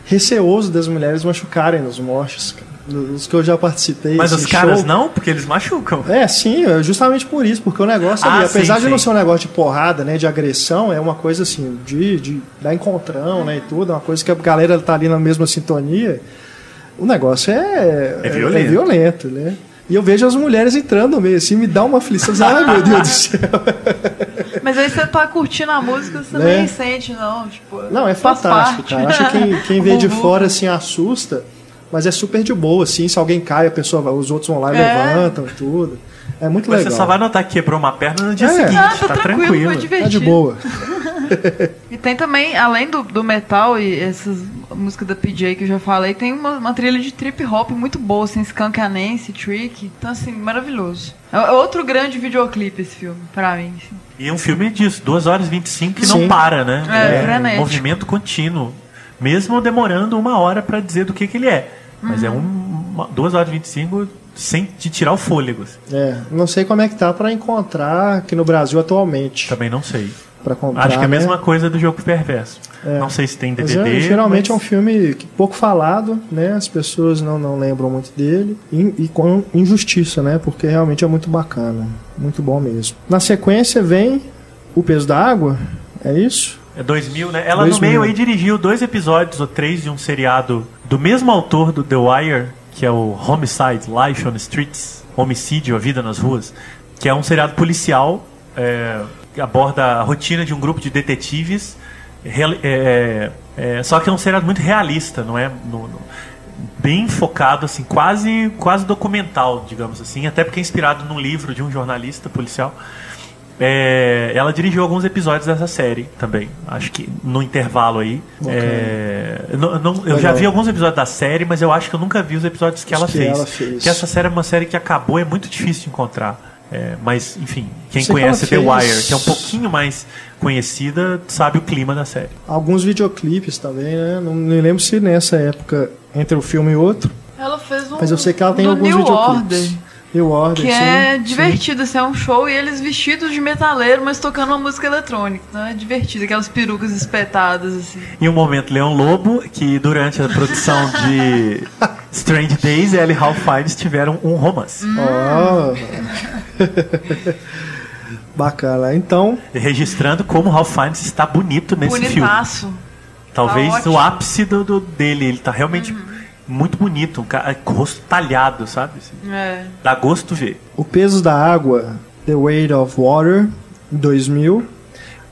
receoso das mulheres machucarem nos moches, cara. Dos que eu já participei. Mas assim, os caras show. não, porque eles machucam. É, sim, é justamente por isso, porque o negócio Ah, ali, apesar sim, de não sim. ser um negócio de porrada, né, de agressão, é uma coisa assim, de, de dar encontrão, né, e tudo, é uma coisa que a galera tá ali na mesma sintonia. O negócio é, É violento. violento, né? E eu vejo as mulheres entrando meio assim, me dá uma aflição. Ai, meu Deus do (laughs) céu. Mas aí você tá curtindo a música, você Né? nem sente, não. Tipo, Não, é fantástico, parte. cara. Acho que (laughs) quem, quem vê de fora assim assusta, mas é super de boa, assim. Se alguém cai, a pessoa, os outros vão lá e É. levantam e tudo. É muito Mas legal. você só vai notar que quebrou uma perna no dia É. seguinte. Ah, tá, tá tranquilo, tranquilo. Tá de boa. (laughs) E tem também, além do, do metal e essas músicas da PJ que eu já falei, tem uma, uma trilha de trip hop muito boa, assim, Skunk Anansi, Trick. Então, assim, maravilhoso. É é outro grande videoclipe esse filme, pra mim. assim. E um filme disso, 2 horas e 25 que não Sim. para, né? É, frenético. movimento contínuo. Mesmo demorando uma hora pra dizer do que, que ele é. Mas é um, uma, 2 horas e 25 sem te tirar o fôlego. assim. É, não sei como é que tá pra encontrar aqui no Brasil atualmente. Também não sei. Pra comprar, Acho que é a né? mesma coisa do Jogo Perverso. É. Não sei se tem Mas DVD. é, geralmente é um mas- filme que pouco falado, né? As pessoas não, não lembram muito dele. E, e com injustiça, né? Porque realmente é muito bacana. Muito bom mesmo. Na sequência vem O Peso da Água. É isso? É 2000, né? Ela 2000. no meio aí dirigiu dois episódios ou três de um seriado do mesmo autor do The Wire, que é o Homicide, Life on the Streets, Homicídio, A Vida nas Ruas, que é um seriado policial é, que aborda a rotina de um grupo de detetives, real- é, é, só que é um seriado muito realista, não é? No- no- bem focado, assim, quase, quase documental, digamos assim, até porque é inspirado num livro de um jornalista policial. É, ela dirigiu alguns episódios dessa série também, acho que no intervalo aí. Bacana. É, não- não- eu já Legal. vi alguns episódios da série, mas eu acho que eu nunca vi os episódios que, ela, que fez. ela fez. Porque essa série é uma série que acabou, é muito difícil de encontrar. É, mas, enfim, quem Sei que conhece The ela fez- Wire, que é um pouquinho mais conhecida, sabe o clima da série. Alguns videoclipes também, né? Não me lembro se nessa época, entre o filme e outro. Ela fez um. Mas eu sei que ela tem alguns New videoclipes. Order. New Order, Que sim, é sim. divertido, assim, é um show e eles vestidos de metaleiro, mas tocando uma música eletrônica. Então é divertido, aquelas perucas espetadas, assim. Em um momento, Leão Lobo, que durante a produção de (laughs) Strange Days, ela e Ralph Fiennes tiveram um romance. Ó. (laughs) Bacana. Então, Registrando como Ralph Fiennes está bonito nesse filme. Bonitaço. Talvez Tá o ápice do, do- dele. Ele tá realmente muito bonito. Um cara, com o rosto talhado, sabe? Assim, É. dá gosto ver. O Peso da Água, The Weight of Water, em 2000,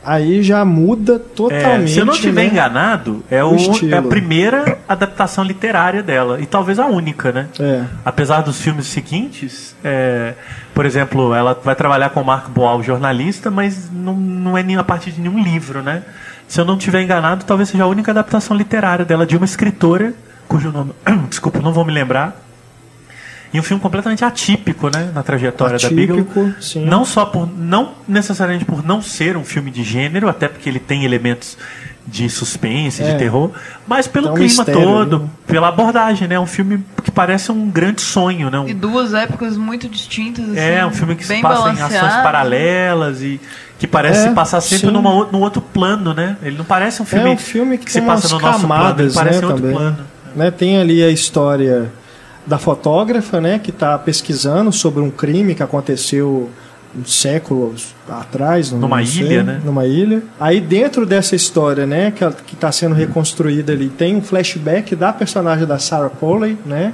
aí já muda É, totalmente. se eu não estiver né? enganado, é, O o, é a primeira adaptação literária dela. E talvez a única, né? É. Apesar dos filmes seguintes, é, por exemplo, ela vai trabalhar com o Marco Boal, jornalista, mas não, não é nem a partir de nenhum livro, né? Se eu não estiver enganado, talvez seja a única adaptação literária dela de uma escritora, cujo nome, (clears throat) desculpa, não vou me lembrar. E um filme completamente atípico, né, na trajetória da Bigelow. Atípico, sim. Não só por não necessariamente por não ser um filme de gênero, até porque ele tem elementos de suspense, É. de terror, mas pelo Tem um clima mistério, todo, né? pela abordagem, né? É um filme que parece um grande sonho, né? Um- E duas épocas muito distintas, assim. é um filme que se passa em ações paralelas e que parece É, se passar sempre sim. numa, num outro plano, né? Ele não parece um É filme, um filme que, que se passa no nosso plano, ele camadas, parece né, outro também. plano. Né, tem ali a história da fotógrafa, né, que está pesquisando sobre um crime que aconteceu séculos atrás, não- Numa não sei, ilha, né? Numa ilha. Aí dentro dessa história, né, que que está sendo reconstruída ali, tem um flashback da personagem da Sarah Polley, né?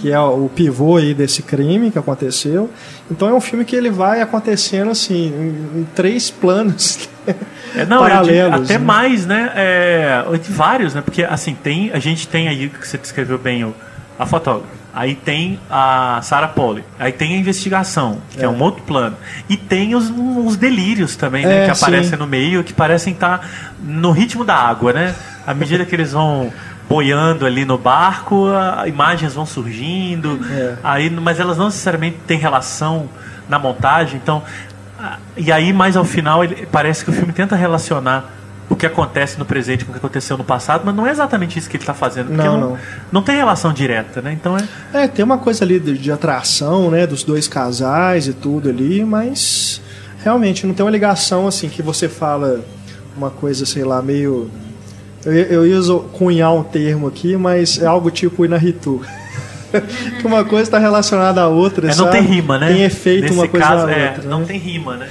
Que é o pivô aí desse crime que aconteceu. Então é um filme que ele vai acontecendo assim, em, em três planos. É, não, paralelos, até né? mais, né? É, de vários, né? Porque assim, tem, a gente tem aí que você descreveu bem o, a fotógrafa. Aí tem a Sarah Polley. Aí tem a investigação, que é, É. um outro plano. E tem os, os delírios também, né? É, que aparecem sim. no meio, que parecem estar no ritmo da água, né? À medida que eles vão boiando ali no barco, a- imagens vão surgindo. É. Aí, mas elas não necessariamente têm relação na montagem. Então, e aí mais ao final ele, parece que o filme tenta relacionar o que acontece no presente com o que aconteceu no passado, mas não é exatamente isso que ele está fazendo, porque Não, não, não. não tem relação direta, né? Então é É, tem uma coisa ali de, de atração, né, dos dois casais e tudo ali, mas realmente não tem uma ligação assim que você fala uma coisa, sei lá, meio eu, ia- eu ia uso- cunhar um termo aqui, mas é algo tipo Inaritu. (laughs) que uma coisa está relacionada à outra, É, não tem rima, né? Tem efeito Nesse uma coisa caso, na é, outra. não né? tem rima, né?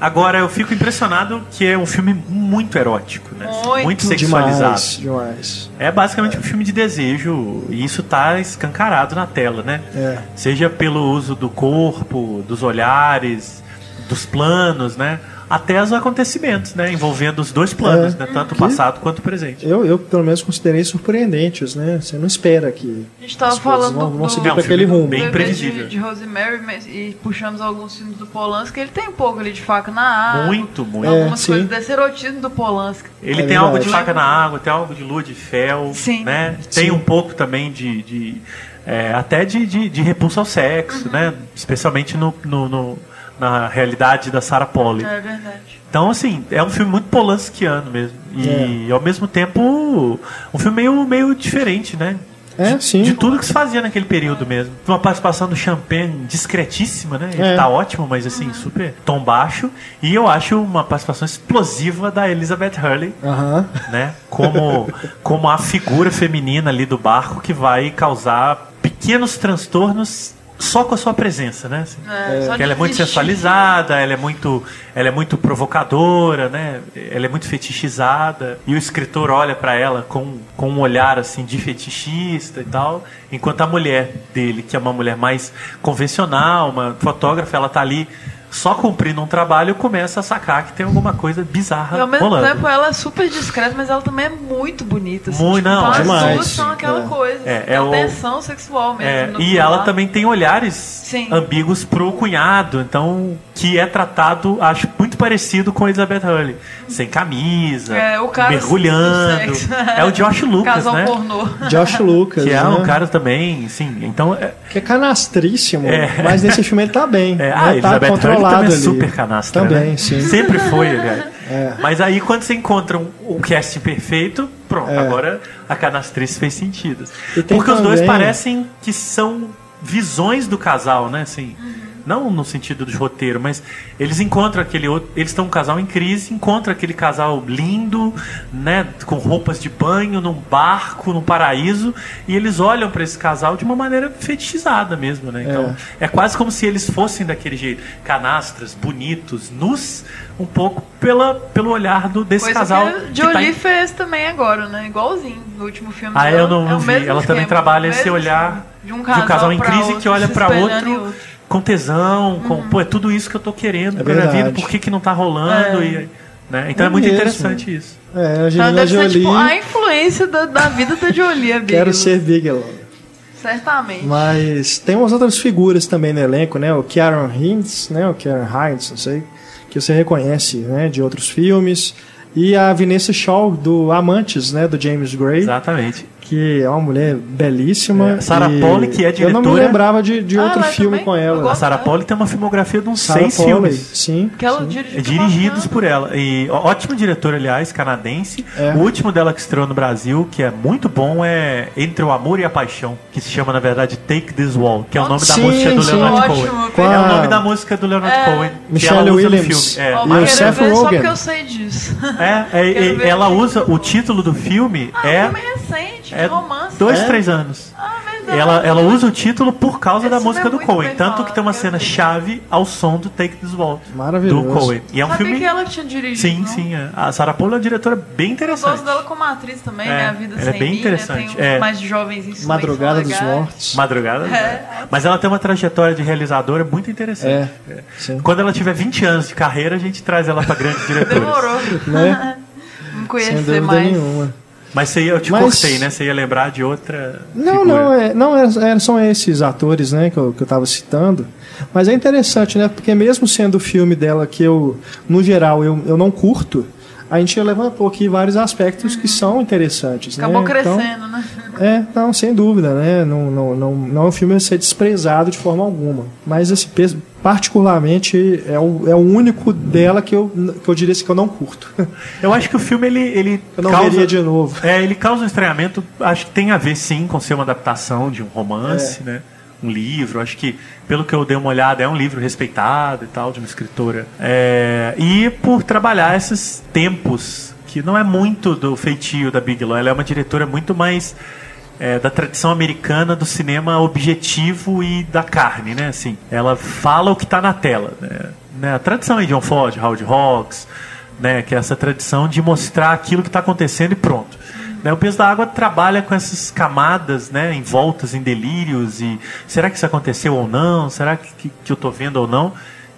Agora, eu fico impressionado que é um filme muito erótico, né? Muito. sexualizado. Demais, demais. É basicamente um filme de desejo e isso tá escancarado na tela, né? É. Seja pelo uso do corpo, dos olhares, dos planos, né? Até os acontecimentos, né? Envolvendo os dois planos, É. né? Tanto o passado quanto o presente. Eu, eu, pelo menos, considerei surpreendentes, né? Você não espera que A gente tava as coisas falando vão, do, vão do, seguir É um para aquele rumo. bem previsível. De, de Rosemary mas, e puxamos alguns filmes do Polanski, ele tem um pouco ali de faca na água. Muito, muito. Algumas É, coisas desse erotismo do Polanski. Ele É tem algo de faca na água, tem algo de lua de fel, Sim. né? Tem Sim. um pouco também de, de, é, até de, de, de repulsa ao sexo, né? Especialmente no, no- no- na realidade da Sarah Polley. É verdade. Então, assim, é um filme muito polanskiano mesmo. E, É. ao mesmo tempo, um filme meio, meio diferente, né? É, sim. De tudo que se fazia naquele período mesmo. Uma participação do Champagne discretíssima, né? Ele É. tá ótimo, mas assim, super tom baixo. E eu acho uma participação explosiva da Elizabeth Hurley, Aham. né? Como, como a figura feminina ali do barco que vai causar pequenos transtornos só com a sua presença, né? Assim. É, ela é muito vestir. sensualizada, ela é muito, ela é muito provocadora, né? Ela é muito fetichizada e o escritor olha para ela com, com um olhar assim de fetichista e tal, enquanto a mulher dele, que é uma mulher mais convencional, uma fotógrafa, ela tá ali só cumprindo um trabalho, começa a sacar que tem alguma coisa bizarra E ao mesmo rolando. tempo ela é super discreta, mas ela também é muito bonita. Assim, Muito, tipo, não, então as demais. duas são aquela É. coisa. É, assim, é o- tensão sexual mesmo. É, e ela também tem olhares Sim. ambíguos pro cunhado, então que é tratado, acho, muito parecido com a Elizabeth Hurley. Sem camisa, É, o cara mergulhando. É o Josh (laughs) Lucas, Casal né? pornô. Josh Lucas. Que é né? um cara também, sim. Então, é, Que é canastríssimo, É. mas nesse filme ele tá bem. é, né? ah, tá Elizabeth Hurley controlado também é ali. super canastra. Também, né? sim. Sempre foi, aliás. (laughs) É. Mas aí quando você encontra um, um casting perfeito, pronto, É. agora a canastrice fez sentido. Porque os dois também- parecem que são visões do casal, né? Assim, não no sentido de roteiro, mas eles encontram aquele outro. Eles estão um casal em crise, encontram aquele casal lindo, né? Com roupas de banho, num barco, num paraíso, e eles olham para esse casal de uma maneira fetichizada mesmo, né? Então é. quase como se eles fossem daquele jeito, canastras, bonitos, nus, um pouco pela, pelo olhar do, desse Coisa casal. que a tá Jolie em- fez também agora, né? Igualzinho no último filme. Ah, dela. eu não, é não o vi. Ela também esquema, trabalha o esse olhar de um de casal, um casal em crise outro, que olha para em outro com tesão, com pô, é tudo isso que eu tô querendo É pra minha vida, por que, que não tá rolando? É. E, né? Então é, É muito mesmo. interessante isso. É, a Então Angelina deve ser Jolie. tipo a influência da, da vida da Jolie, a Quero Bigelow. ser Bigelow. Certamente. Mas tem umas outras figuras também no elenco, né? O Kieran Hines, né? O Kieran Hines, não sei, que você reconhece, né? De outros filmes. E a Vanessa Shaw do Amantes, né? Do James Gray, Exatamente. Que é uma mulher belíssima. É, Sarah Polley, que é Eu não me diretora- lembrava de, de Ah, outro filme também? com ela. A. Sarah Polley tem uma filmografia de uns Sarah seis Polley, filmes. sim. Que ela sim. dirigiu É, Dirigidos por ela. E ótimo diretor, aliás, canadense. É. O último dela que estreou no Brasil, que é muito bom, é Entre o Amor e a Paixão, que se chama, na verdade, Take This Wall, que é o nome da Sim, música do sim. Leonard Ótimo, Cohen. Com É o nome da música do Leonard É. Cohen. que Michelle ela usa Williams. no filme. É. Ó, E o Seth ver só Rogen. porque eu sei disso. É, é, ver ela usa o título do filme Ah, é, filme recente, é romance. dois, É? três anos. Ah, verdade. Ela, ela usa o título por causa da Esse música do filme é Cohen. bem Tanto falado, que tem uma cena ver. chave ao som do Take This Wall. Maravilhoso. Do Cohen. E é um Sabia filme. que ela tinha dirigido, Sim, não? sim. é. A Sarah Paul é uma diretora bem Eu interessante. gosto dela como atriz também, É, né? A Vida ela é Sem bem Mim, interessante, Né? Tem é. mais jovens em Madrugada dos. Mortos. Madrugada. É. Mas ela tem uma trajetória de realizadora muito interessante. É, sim. Quando ela tiver 20 anos de carreira, a gente traz ela para grandes (laughs) diretores. Demorou. Né? (laughs) Sem conhecer dúvida mais. nenhuma. Mas você ia, eu te Mas- cortei, né? Você ia lembrar de outra. Não, figura. não, é, não é, é- são esses atores né, que eu, que eu tava citando. Mas é interessante, né? Porque mesmo sendo o filme dela que eu, no geral, eu, eu não curto, a gente levantou aqui vários aspectos que são interessantes. Acabou né? Então, crescendo, né? é, não, sem dúvida, né? Não, não, não, não é um filme a ser desprezado de forma alguma. Mas, assim, pes- particularmente, é o, é o único dela que eu, que eu diria assim, que eu não curto. (laughs) Eu acho que o filme ele, ele Eu não causa. veria de novo. É, ele causa um estranhamento, acho que tem a ver sim com ser uma adaptação de um romance, É. né? Um livro, acho que, pelo que eu dei uma olhada, é um livro respeitado e tal, de uma escritora. É, e por trabalhar esses tempos, que não é muito do feitio da Bigelow, ela é uma diretora muito mais é, da tradição americana do cinema objetivo e da carne, né? Assim, ela fala o que está na tela, né? Né, A tradição aí de John Ford, Howard Hawks, né? Que é essa tradição de mostrar aquilo que está acontecendo e pronto. Né, o peso da água trabalha com essas camadas, né, envoltas em delírios e será que isso aconteceu ou não? Será que, que, que eu estou vendo ou não?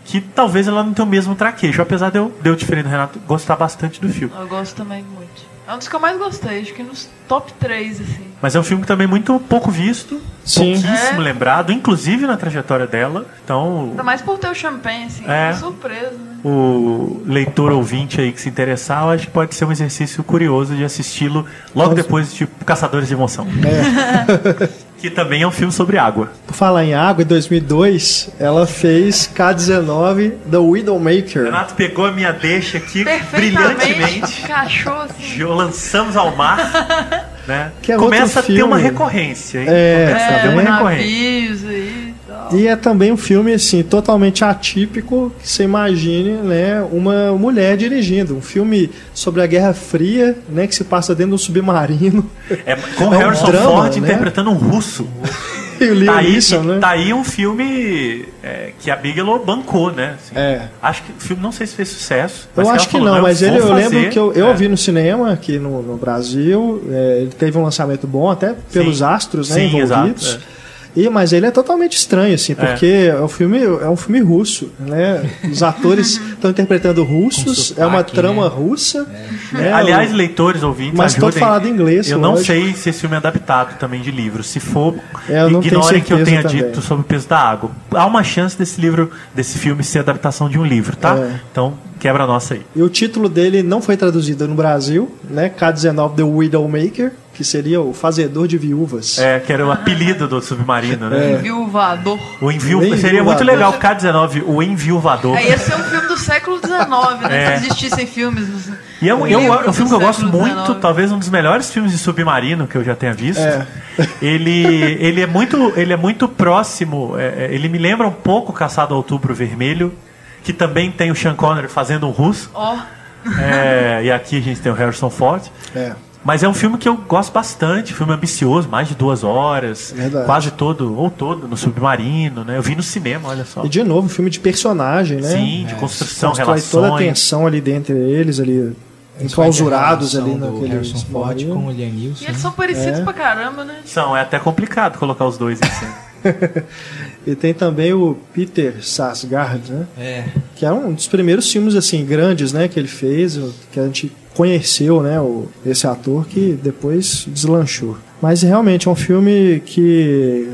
Que talvez ela não tenha o mesmo traquejo, apesar de eu, de eu diferente do Renato, gostar bastante do filme. Eu gosto também muito. É um dos que eu mais gostei, acho que nos top 3, assim. Mas é um filme também muito pouco visto, Sim. pouquíssimo É. lembrado, inclusive na trajetória dela. Então, Ainda mais por ter o champanhe, assim. É. É. Surpresa, né? o leitor ouvinte aí que se interessar, eu acho que pode ser um exercício curioso de assisti-lo logo depois de tipo, Caçadores de Emoção. (laughs) que também é um filme sobre água. Por falar em água, em 2002, ela fez K-19 The Widowmaker. Renato pegou a minha deixa aqui brilhantemente. Encaixou, assim. Lançamos ao mar. (laughs) Né? Que é Começa a ter uma filme. recorrência, hein? É, Começa a tá ter uma recorrência. e tal. E é também um filme assim totalmente atípico que você imagine, né, uma mulher dirigindo, um filme sobre a Guerra Fria, né, que se passa dentro de um submarino. É, com É um Harrison drama, Ford né? interpretando um russo. E o Liam Tá aí, Neeson, né? tá aí um filme é, que a Bigelow bancou, né? Assim, É. Acho que o filme não sei se fez sucesso. Eu acho que falou, não, eu mas vou ele, eu fazer. lembro que eu, eu É. vi no cinema aqui no, no Brasil. é, ele teve um lançamento bom, até pelos Sim. astros né, Sim, envolvidos. exato, E, mas ele é totalmente estranho, assim, porque é, um filme, é um filme russo, né? Os atores (laughs) estão interpretando russos, Com é uma sotaque, trama né? russa. né? Aliás, leitores, ouvintes, Mas todo falado em inglês, Eu não lógico. sei se esse filme é adaptado também de livro. Se for, É, eu não tenho ignorem que eu tenha certeza também. dito sobre o peso da água. Há uma chance desse livro, desse filme ser adaptação de um livro, tá? É. Então, quebra a nossa aí. E o título dele não foi traduzido no Brasil, né? K-19 The Widowmaker, que seria o fazedor de viúvas. É, que era o apelido do submarino, né? É. Viuvador. O envio... O enviuvador. Seria muito legal, K-19, o enviuvador. Aí ia ser um filme do século XIX, né? É. Se existissem filmes. E é um, é um- é um filme que eu gosto muito, talvez um dos melhores filmes de submarino que eu já tenha visto. É. Ele, ele, é muito, ele é muito próximo, é, é, ele me lembra um pouco Caçado ao Outubro Vermelho, que também tem o Sean Connery fazendo um russo. Ó, É, e aqui a gente tem o Harrison Ford. É. Mas é um filme que eu gosto bastante, filme ambicioso, mais de duas horas, Verdade. quase todo, ou todo, no submarino, né? Eu vi no cinema, olha só. E de novo, um filme de personagem, né? Sim, de construção, Constrói toda a relações. tensão ali dentre eles, ali enclausurados ali naquele Harrison Ford com o Liam Neeson. e eles são parecidos É. pra caramba, né? São, é até complicado colocar os dois em cena. (laughs) E tem também o Peter Sarsgaard, né? É, Que é um dos primeiros filmes assim grandes, né, que ele fez, que a gente conheceu, né, o, esse ator que depois deslanchou. Mas realmente é um filme que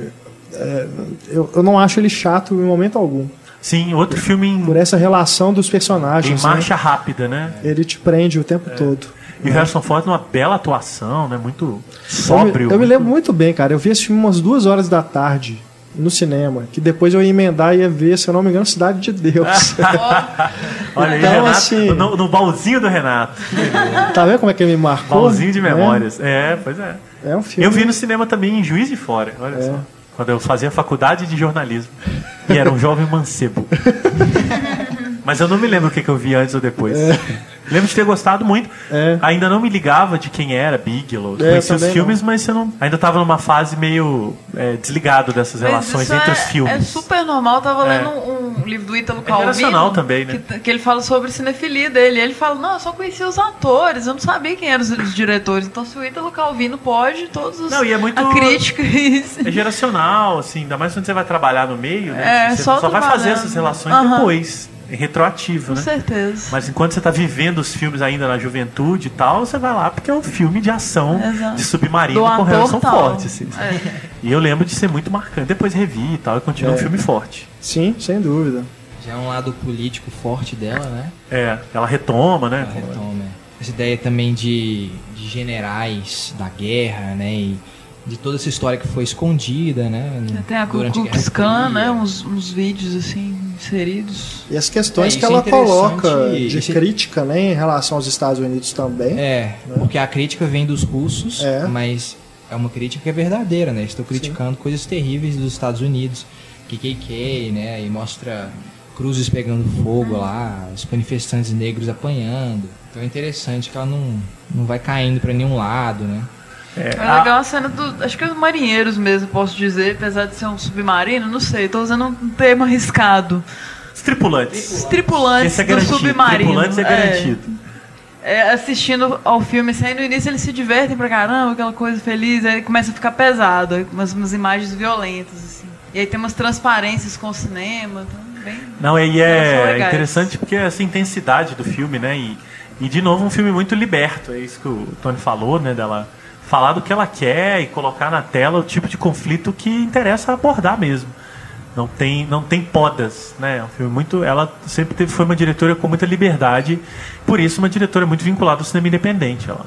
é, eu, eu não acho ele chato em momento algum. Sim, outro filme em, Por essa relação dos em personagens, né? marcha rápida, né? Ele te prende o tempo todo. E o Harrison Ford numa bela atuação, né? Muito Eu me, sóbrio. eu me lembro muito bem, cara. Eu vi esse filme umas duas horas da tarde no cinema, que depois eu ia emendar e ia ver, se eu não me engano, Cidade de Deus. (laughs) Olha aí, Então, Renato, assim- no, no baúzinho do Renato. tá vendo como é que ele me marcou? Baúzinho de Né? memórias. É, pois é. É um filme. Eu vi no cinema também em Juiz de Fora, olha É. só. Quando eu fazia faculdade de jornalismo. E era um jovem mancebo. (laughs) Mas eu não me lembro o que, que eu vi antes ou depois. Lembro de ter gostado muito. É. Ainda não me ligava de quem era Bigelow. É, Conhecia os filmes, mas você não. Ainda estava numa fase meio é, desligado dessas Mas relações isso entre é, os filmes. É super normal. Eu tava É. lendo um, um livro do Ítalo É Calvino. geracional também, né? Que, que ele fala sobre cinefilia dele. Ele fala, não, eu só conhecia os atores, eu não sabia quem eram os, os diretores. Então se o Ítalo Calvino pode, todos os... Não, e é muito- A crítica (laughs) isso. É geracional, assim, ainda mais quando você vai trabalhar no meio, né? É, você só só vai fazer essas relações Aham. depois. É retroativo, Com né? certeza. Mas enquanto você está vivendo os filmes ainda na juventude e tal, você vai lá porque é um filme de ação Exato. de submarino Do com Harrison tal. Ford. Assim. É. E eu lembro de ser muito marcante. Depois revi e tal, e continua É. um filme forte. Sim, sem dúvida. já é um lado político forte dela, né? É, ela retoma, né? Ela retoma. Essa ideia também de, de generais da guerra, né? E de toda essa história que foi escondida, né? Tem a Ku Klux né? Uns, uns vídeos assim, inseridos. E as questões É, que é ela interessante. coloca de é- crítica né, em relação aos Estados Unidos também. É, porque a crítica vem dos russos, É. mas é uma crítica que é verdadeira, né? Estou criticando coisas terríveis dos Estados Unidos, KKK, né? E mostra cruzes pegando fogo lá, os manifestantes negros apanhando. Então é interessante que ela não, não vai caindo para nenhum lado, né? É, É a- legal a cena do. Acho que é os marinheiros mesmo, posso dizer, apesar de ser um submarino, não sei, tô usando um termo arriscado. os tripulantes. Os tripulantes é do submarino. Tripulantes é garantido. é, assistindo ao filme, assim, aí no início eles se divertem pra caramba, aquela coisa feliz, aí começa a ficar pesado, aí umas, umas imagens violentas, assim. E aí tem umas transparências com o cinema, então, bem. Não, e é interessante porque essa intensidade do filme, né? E, e de novo um filme muito liberto, é isso que o Tony falou, né? Dela falar do que ela quer e colocar na tela o tipo de conflito que interessa abordar mesmo. Não tem, não tem podas, né? É um filme muito. Ela sempre teve, foi uma diretora com muita liberdade, por isso uma diretora muito vinculada ao cinema independente. Ela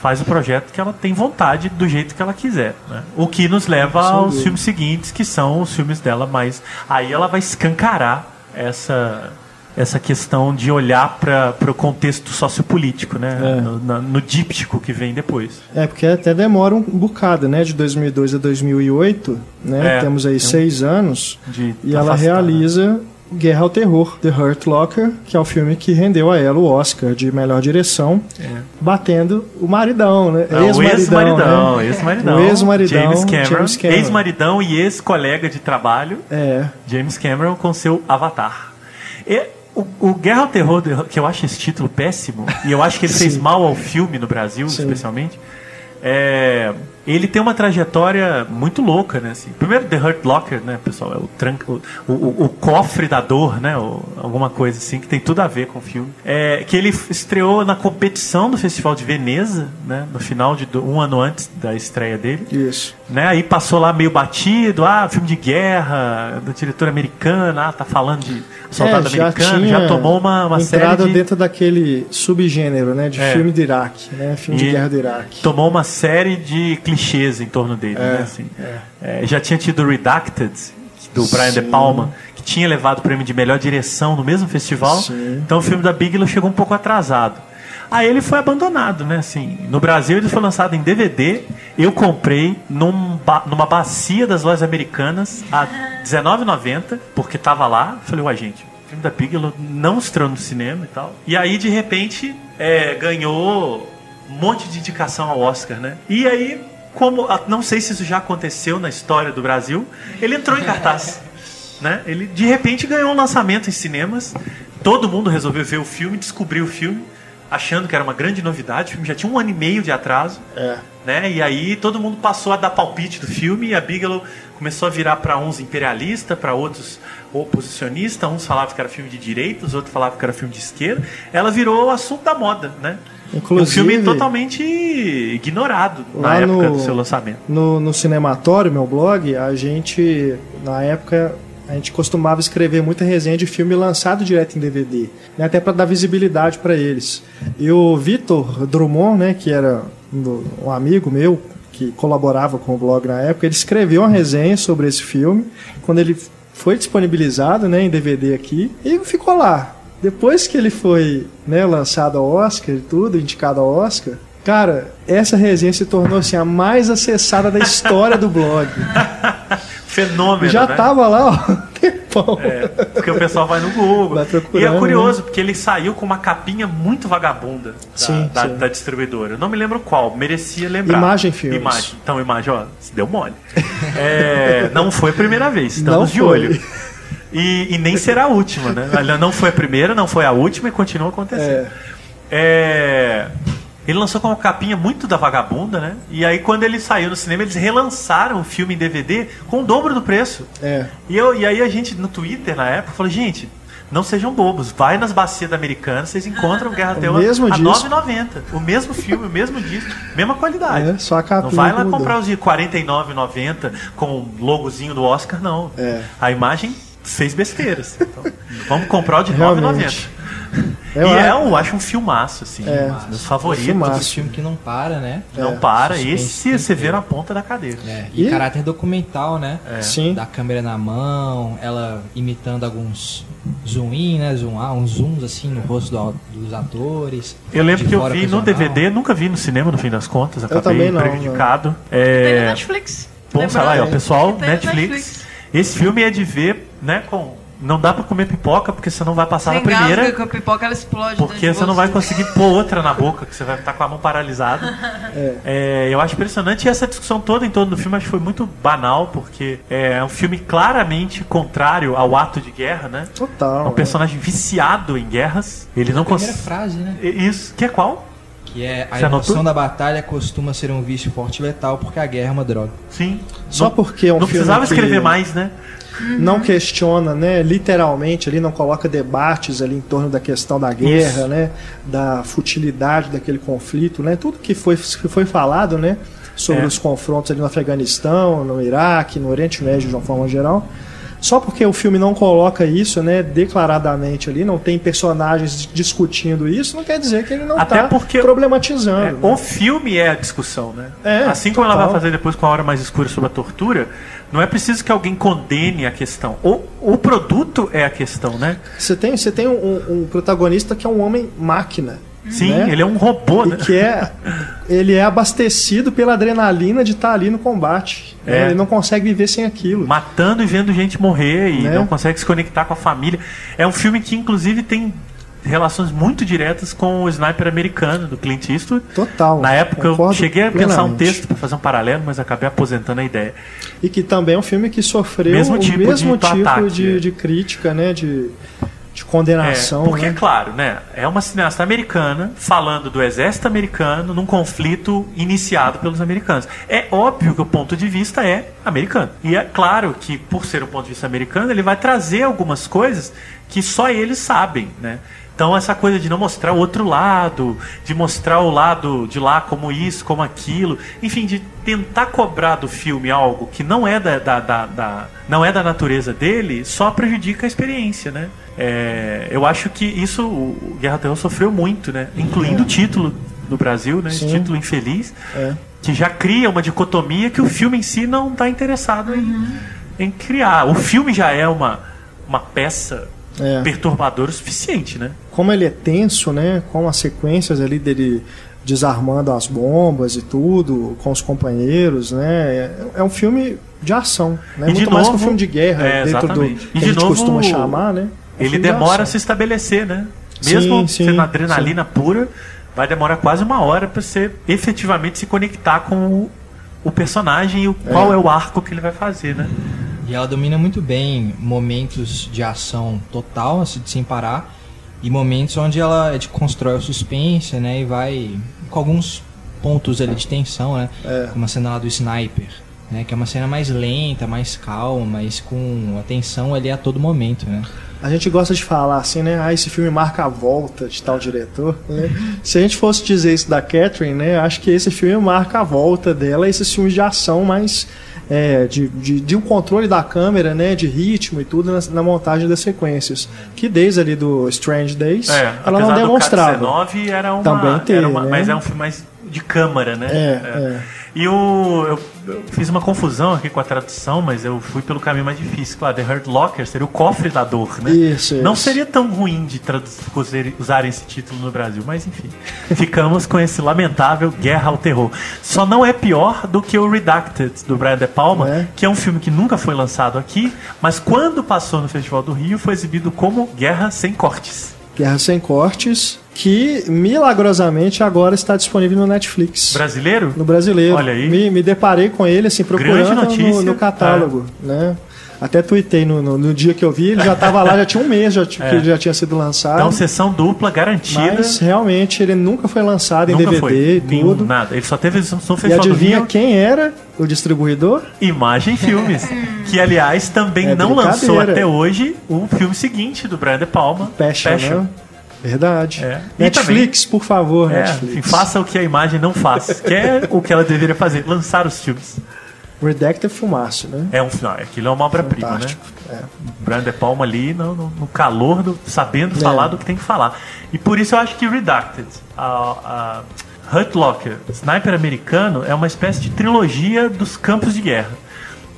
faz o projeto que ela tem vontade do jeito que ela quiser. Né? O que nos leva aos filmes seguintes, que são os filmes dela, mas aí ela vai escancarar essa essa questão de olhar para o contexto sociopolítico, né? É. No, na- no díptico que vem depois. É, porque até demora um bocado, né? De 2002 a 2008, né? É, Temos aí tem um- seis anos. De E ela afastar, né? realiza Guerra ao Terror, The Hurt Locker, que é o filme que rendeu a ela o Oscar de melhor direção, batendo o maridão, né? É, o ex-maridão, ex-maridão. O ex-maridão, James Cameron. James Cameron. Ex-maridão e ex-colega de trabalho, É, James Cameron, com seu Avatar. E o, o Guerra ao Terror, que eu acho esse título péssimo, e eu acho que ele (laughs) fez mal ao filme no Brasil, Sim. especialmente, é, ele tem uma trajetória muito louca, né? Assim, primeiro, The Hurt Locker, né, pessoal? É o, tranca, o, o, o, cofre da dor, né? Ou alguma coisa assim, que tem tudo a ver com o filme. É, que ele estreou na competição do Festival de Veneza, né? No final de um ano antes da estreia dele. Isso. Né? Aí passou lá meio batido, ah, filme de guerra, da diretora americana, ah, tá falando de soldado é, já americano, já tomou uma, uma entrada série de... dentro daquele subgênero, né? De É. filme do Iraque, né? Filme de E guerra do Iraque. Tomou uma série de clichês em torno dele, É, né? Assim, é, já tinha tido Redacted, do Brian De. Palma, que tinha levado o prêmio de melhor direção no mesmo festival. Sim. Então o filme da Bigelow chegou um pouco atrasado. Aí ele foi abandonado, né? Assim, no Brasil ele foi lançado em DVD. Eu comprei num ba- numa bacia das lojas americanas a R$19,90, porque tava lá. Falei, uai, gente, o filme da Bigelow não estreou no cinema e tal. E aí, de repente, é, ganhou um monte de indicação ao Oscar, né? E aí, como a- não sei se isso já aconteceu na história do Brasil, ele entrou em cartaz. (laughs) né? Ele de repente ganhou um lançamento em cinemas. Todo mundo resolveu ver o filme, descobriu o filme, achando que era uma grande novidade. O filme já tinha um ano e meio de atraso. É. Né? E aí todo mundo passou a dar palpite do filme e a Bigelow começou a virar para uns imperialista, para outros oposicionista, uns falavam que era filme de direita, os outros falavam que era filme de esquerda. Ela virou o assunto da moda, né? Inclusive- um filme totalmente ignorado na época no- do seu lançamento. No, no Cinematório, meu blog, a gente, na época, a gente costumava escrever muita resenha de filme lançado direto em DVD, né, até para dar visibilidade para eles. E o Vitor Drummond, né, que era um, amigo meu, que colaborava com o blog na época, ele escreveu uma resenha sobre esse filme, quando ele foi disponibilizado né, em DVD aqui, e ficou lá. Depois que ele foi né, lançado ao Oscar e tudo, indicado ao Oscar, cara, essa resenha se tornou assim, a mais acessada da história do blog. (laughs) Fenômeno, Já né? tava lá, ó, (laughs) tempão. É, porque o pessoal vai no Google. Vai e é curioso, porque ele saiu com uma capinha muito vagabunda da, Sim, da, sim. da distribuidora. Eu não me lembro qual, merecia lembrar. Imagem Filmes. Imagem. Então, imagem, ó, se deu mole. É, não foi a primeira vez, estamos Não de foi. olho. E, e nem será a última, né? Ela não foi a primeira, não foi a última e continua acontecendo. É, Ele lançou com uma capinha muito da vagabunda, né? E aí, quando ele saiu no cinema, eles relançaram o filme em DVD com o dobro do preço. É. E, eu, e aí a gente, no Twitter, na época, falou, gente, não sejam bobos, vai nas bacias da Americana, vocês encontram Guerra até mesmo a disco. 9,90. O mesmo filme, o mesmo disco, mesma qualidade. É, só a capinha Não vai lá mudou. comprar os de R$ 49,90 com o logozinho do Oscar, não. É. A imagem fez besteiras. Então, vamos comprar o de R$ Realmente. 9,90. Eu e é, eu acho um filmaço, assim, É. um dos meus favoritos. filmaço. Filme que não para, né? Não É. para, Suspense esse você vê ver. na ponta da cadeira. É, e E- caráter documental, né? Sim. Da câmera na mão, ela imitando alguns zoom in, né? Zoom out, uns zooms assim no rosto do- dos atores. Eu lembro que eu vi no. DVD, nunca vi no cinema no fim das contas, acabei também não, prejudicado. Tem no É, Netflix. bom, sei lá, é, o pessoal, no Netflix. Esse filme é de ver, né, com... Não dá pra comer pipoca porque você não vai passar Você na primeira. com a pipoca, ela explode. Porque dentro de você não vai conseguir pôr outra na boca, que você vai estar com a mão paralisada. (laughs) É, eu acho impressionante e essa discussão toda em torno do filme acho que foi muito banal, porque é um filme claramente contrário ao ato de guerra, né? É Total. um personagem viciado em guerras. Ele não Primeira consegue. frase, né? Isso, que é qual? Que é a Você anotou? emoção da batalha costuma ser um vício forte e letal porque a guerra é uma droga. Sim. Só não, porque é um Não filme precisava que- escrever mais, né? Não questiona, né, literalmente ali não coloca debates ali em torno da questão da guerra, Isso. né, da futilidade daquele conflito, né, tudo que foi que foi falado, né, sobre É. os confrontos ali no Afeganistão, no Iraque, no Oriente Médio de uma forma geral. Só porque o filme não coloca isso, né, declaradamente ali, não tem personagens discutindo isso, não quer dizer que ele não está porque- problematizando. É, né? o filme é a discussão, né? É, assim como ela vai total. fazer depois com a hora mais escura sobre a tortura, não é preciso que alguém condene a questão. O, o produto é a questão, né? Você tem, você tem um, um protagonista que é um homem máquina. Sim, né? ele é um robô, né? E que é. Ele é abastecido pela adrenalina de estar ali no combate. né? É. Ele não consegue viver sem aquilo. matando e vendo gente morrer e Né? não consegue se conectar com a família. É um filme que, inclusive, tem relações muito diretas com o Sniper americano do Clint Eastwood. Total. Na época eu cheguei a pensar um plenamente. texto para fazer um paralelo, mas acabei aposentando a ideia. E que também é um filme que sofreu Mesmo tipo o mesmo de tipo de, é. de crítica, né? De, de condenação. É, porque, né? claro, né? É uma cineasta americana falando do exército americano num conflito iniciado pelos americanos. É óbvio que o ponto de vista é americano. E é claro que, por ser um ponto de vista americano, ele vai trazer algumas coisas que só eles sabem, né? Então essa coisa de não mostrar o outro lado, de mostrar o lado de lá como isso, como aquilo, enfim, de tentar cobrar do filme algo que não é da, da, da, da não é da natureza dele, só prejudica a experiência, né? É, eu acho que isso o Guerra Terror sofreu muito, né? Incluindo o título do Brasil, né? Esse título infeliz, É. que já cria uma dicotomia que o filme em si não está interessado em, em criar. O filme já é uma, uma peça É. perturbadora o suficiente, né? Como ele é tenso, né? Com as sequências ali dele desarmando as bombas e tudo, com os companheiros, né? É, é um filme de ação, né? E de Muito mais que um novo- filme de guerra, É, dentro do exatamente. que E a de gente novo, costuma chamar, né? É um Ele filme de demora a se estabelecer, né? Sim, Mesmo sim, sendo adrenalina pura, vai demorar quase uma hora para você efetivamente se conectar com o, o personagem e o, qual é o arco que ele vai fazer, né? E ela domina muito bem momentos de ação total, assim, de sem parar, e momentos onde ela de, constrói o suspense, né? E vai com alguns pontos ali de tensão, né? É. Como a cena lá do sniper, né? Que é uma cena mais lenta, mais calma, mas com atenção ali a todo momento, né? A gente gosta de falar assim, né? Ah, esse filme marca a volta de tal diretor. né? (laughs) Se a gente fosse dizer isso da Catherine, né? Acho que esse filme marca a volta dela, esses filmes de ação mais. É, de, de, de um controle da câmera, né? De ritmo e tudo na, na montagem das sequências. Que desde ali do Strange Days, É, ela não apesar do demonstrava. K-19 era uma, Também uma- né? mas é um filme mais de câmara, né? É, é. E o, eu, eu fiz uma confusão aqui com a tradução, mas eu fui pelo caminho mais difícil. Claro, The Hurt Locker seria o cofre da dor, né? Isso, Não isso. seria tão ruim de tradu- usar- usarem esse título no Brasil, mas enfim. Ficamos com esse lamentável Guerra ao Terror. Só não é pior do que o Redacted, do Brian De Palma, É. que é um filme que nunca foi lançado aqui, mas quando passou no Festival do Rio, foi exibido como Guerra Sem Cortes. Guerra Sem Cortes, que milagrosamente agora está disponível no Netflix. Brasileiro? No brasileiro. Olha aí. Me, me deparei com ele, assim, procurando. É. no, no catálogo, né? Até tuitei no, no, no dia que eu vi, ele já estava lá, já tinha um mês já, É. que ele já tinha sido lançado. Então, sessão dupla garantida. mas realmente ele nunca foi lançado em Nunca DVD foi. e Nenhum, tudo. nada. Ele só teve no E Festival do adivinha quem era o distribuidor? Imagem Filmes. (laughs) que, aliás, também É não lançou até hoje o filme seguinte do Brian De Palma. Passion, né? Verdade. É. E Netflix, por favor, É, Netflix. enfim, faça o que a imagem não faz. que é o que ela deveria fazer, lançar os filmes. Redacted Fumaço, né? É um final, aquilo é uma obra-prima, né? É. Brian De Palma ali no, no- no calor, do, sabendo É. falar do que tem que falar. E por isso eu acho que Redacted, a, a Hurt Locker, Sniper Americano, é uma espécie de trilogia dos campos de guerra.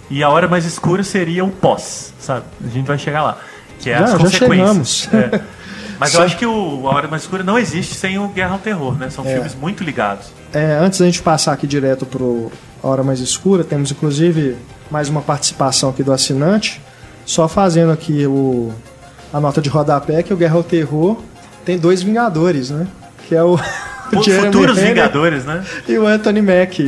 E a hora mais escura seria o pós, sabe? A gente vai chegar lá. Que é Já- as consequências. É. Mas eu Só- acho que o A Hora Mais Escura não existe sem o Guerra ao Terror, né? São É. filmes muito ligados. É, antes da gente passar aqui direto pro A Hora Mais Escura, temos inclusive mais uma participação aqui do assinante, só fazendo aqui o, a nota de rodapé que o Guerra ao Terror tem dois Vingadores, né? Que é o, (laughs) o Futuros Renner Vingadores, né? e o Anthony Mack.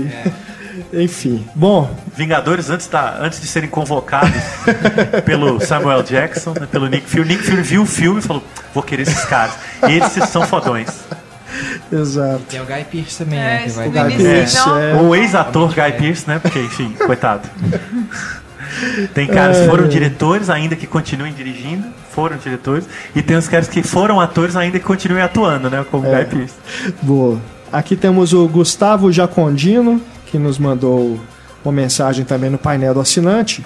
(laughs) Enfim, bom, Vingadores antes, da, antes de serem convocados (laughs) pelo Samuel Jackson, né, pelo Nick Fury. Nick Fury viu o filme e falou: vou querer esses caras. Esses são fodões. Exato. Tem o Guy Pearce também, É, né? Que vai O Guy Pearce, é, O ex-ator Guy Pearce, né? Porque, enfim, (laughs) coitado. Tem caras que foram É. diretores ainda que continuem dirigindo, foram diretores, e tem os caras que foram atores ainda que continuem atuando, né? Como É. Guy Pearce. Boa. Aqui temos o Gustavo Jacondino, que nos mandou uma mensagem também no painel do assinante.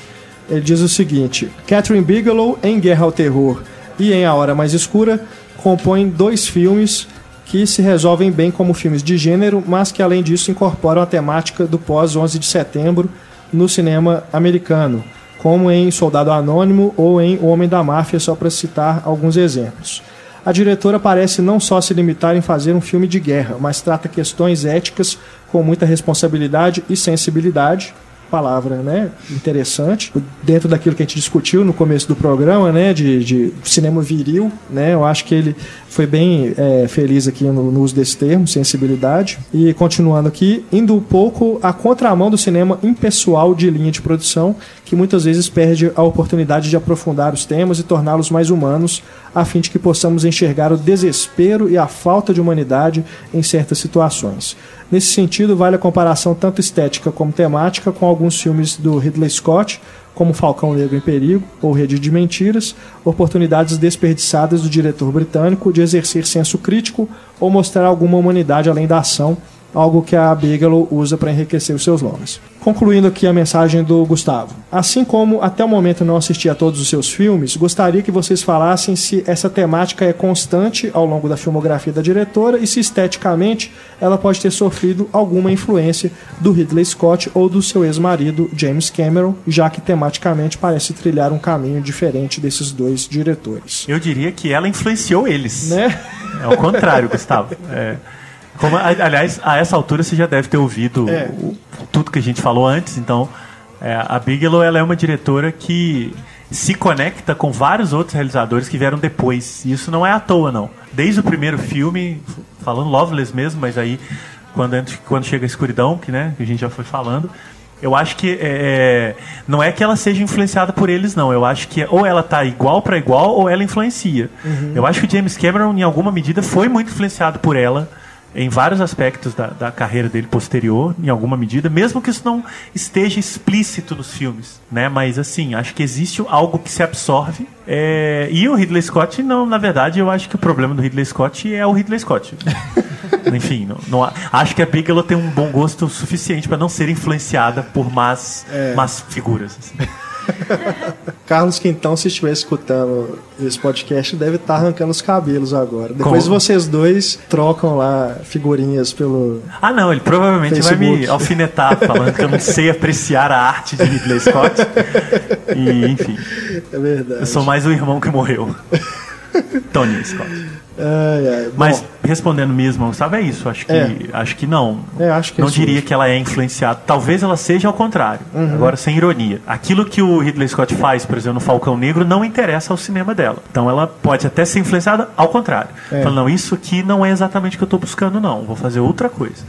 Ele diz o seguinte: Catherine Bigelow, em Guerra ao Terror e em A Hora Mais Escura, compõem dois filmes que se resolvem bem como filmes de gênero, mas que além disso incorporam a temática do pós-11 de setembro no cinema americano, como em Soldado Anônimo ou em O Homem da Máfia, só para citar alguns exemplos. A diretora parece não só se limitar em fazer um filme de guerra, mas trata questões éticas com muita responsabilidade e sensibilidade. Palavra, né? Interessante. Dentro daquilo que a gente discutiu no começo do programa, né? De, de cinema viril, né? Eu acho que ele foi bem é, feliz aqui no, no uso desse termo, sensibilidade. E continuando aqui, indo um pouco à contramão do cinema impessoal de linha de produção, que muitas vezes perde a oportunidade de aprofundar os temas e torná-los mais humanos, a fim de que possamos enxergar o desespero e a falta de humanidade em certas situações. Nesse sentido, vale a comparação tanto estética como temática com alguns filmes do Ridley Scott, como Falcão Negro em Perigo ou Rede de Mentiras, oportunidades desperdiçadas do diretor britânico de exercer senso crítico ou mostrar alguma humanidade além da ação, algo que a Bigelow usa para enriquecer os seus longas. Concluindo aqui a mensagem do Gustavo. Assim como até o momento não assisti a todos os seus filmes, gostaria que vocês falassem se essa temática é constante ao longo da filmografia da diretora e se esteticamente ela pode ter sofrido alguma influência do Ridley Scott ou do seu ex-marido James Cameron, já que tematicamente parece trilhar um caminho diferente desses dois diretores. Eu diria que ela influenciou eles. Né? É o contrário, Gustavo. (laughs) É. Como, aliás, a essa altura você já deve ter ouvido É. tudo que a gente falou antes. Então, é, a Bigelow ela é uma diretora que se conecta com vários outros realizadores que vieram depois. E isso não é à toa, não. Desde o primeiro filme, falando Loveless mesmo, mas aí quando, quando chega a escuridão, que, né, que a gente já foi falando, eu acho que é, não é que ela seja influenciada por eles, não. Eu acho que ou ela tá igual para igual ou ela influencia. Eu acho que o James Cameron, em alguma medida, foi muito influenciado por ela em vários aspectos da, da carreira dele posterior, em alguma medida, mesmo que isso não esteja explícito nos filmes, né? Mas assim, acho que existe algo que se absorve. é, E o Ridley Scott, não, na verdade, eu acho que o problema do Ridley Scott é o Ridley Scott. (laughs) Enfim, não, não acho que a Bigelow tem um bom gosto suficiente para não ser influenciada por más, más figuras. assim. (laughs) Carlos Quintão, se estiver escutando esse podcast, deve estar arrancando os cabelos agora. Depois Como? vocês dois trocam lá figurinhas pelo. Ah, não, ele provavelmente vai me Facebook. alfinetar falando que eu não sei apreciar a arte de Ridley Scott. E, enfim, É verdade. eu sou mais o irmão que morreu. Tony Scott. Ai. Bom, Mas respondendo mesmo, Gustavo, é isso. Acho que, É. acho que não. É, acho que não diria justo. que ela é influenciada. Talvez ela seja ao contrário. Uhum. Agora, sem ironia. Aquilo que o Ridley Scott faz, por exemplo, no Falcão Negro, não interessa ao cinema dela. Então ela pode até ser influenciada ao contrário. É. Falando, não, isso aqui não é exatamente o que eu estou buscando, não. Vou fazer outra coisa.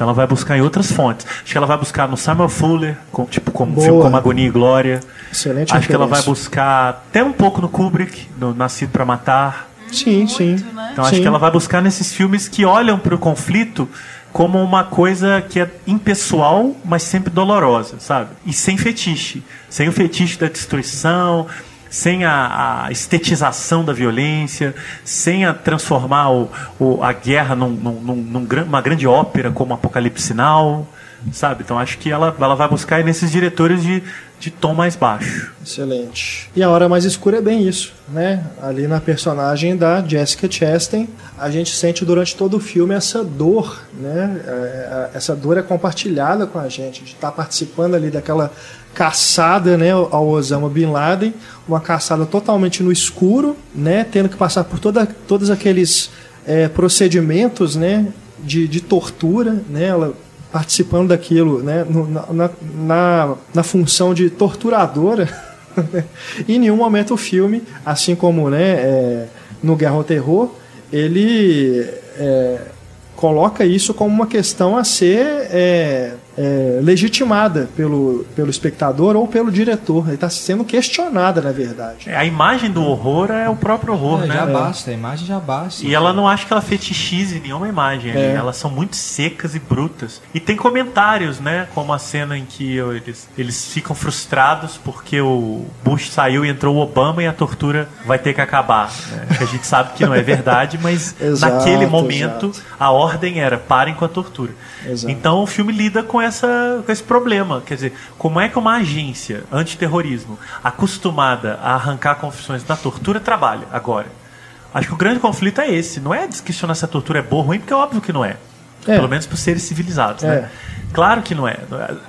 Então ela vai buscar em outras fontes. Acho que ela vai buscar no Samuel Fuller, com- tipo como Boa. filme como Agonia e Glória. excelente Acho que ela vai buscar até um pouco no Kubrick, no Nascido para Matar. Sim, sim. Muito, né? Então acho Sim. que ela vai buscar nesses filmes que olham para o conflito como uma coisa que é impessoal, mas sempre dolorosa, sabe? E sem fetiche. Sem o fetiche da destruição, sem a, a estetização da violência, sem a transformar o, o- a guerra num, num- num- num gran- uma grande ópera como Apocalipse Sinal, sabe? Então acho que ela, ela vai buscar nesses diretores de, de tom mais baixo. Excelente. E a Hora Mais Escura é bem isso, né? Ali na personagem da Jessica Chastain, a gente sente durante todo o filme essa dor, né? É, é, Essa dor é compartilhada com a gente, de estar participando ali daquela caçada, né, ao Osama Bin Laden, uma caçada totalmente no escuro, né? Tendo que passar por toda, todos aqueles é, procedimentos, né? De, de tortura, né? Ela participando daquilo, né? na, na, na, função de torturadora. (laughs) em nenhum momento o filme, assim como né, é, no Guerra ao Terror, ele é, coloca isso como uma questão a ser é, é, legitimada pelo, pelo espectador ou pelo diretor. Ele está sendo questionada, na verdade. É, A imagem do horror é o próprio horror, É, né? já basta, a imagem já basta. E ela não acha que ela fetichize nenhuma imagem. É. Elas são muito secas e brutas. E tem comentários, né? Como a cena em que eles, eles ficam frustrados porque o Bush saiu e entrou o Obama e a tortura vai ter que acabar. né? A gente sabe que não é verdade, mas (laughs) Exato, naquele momento exato. a ordem era parem com a tortura. Exato. Então o filme lida com, essa, com esse problema. Quer dizer, como é que uma agência antiterrorismo acostumada a arrancar confissões da tortura trabalha agora? Acho que o grande conflito é esse. Não é questionar se a tortura é boa ou ruim, porque é óbvio que não é. É. Pelo menos por seres civilizados, É. né? Claro que não é.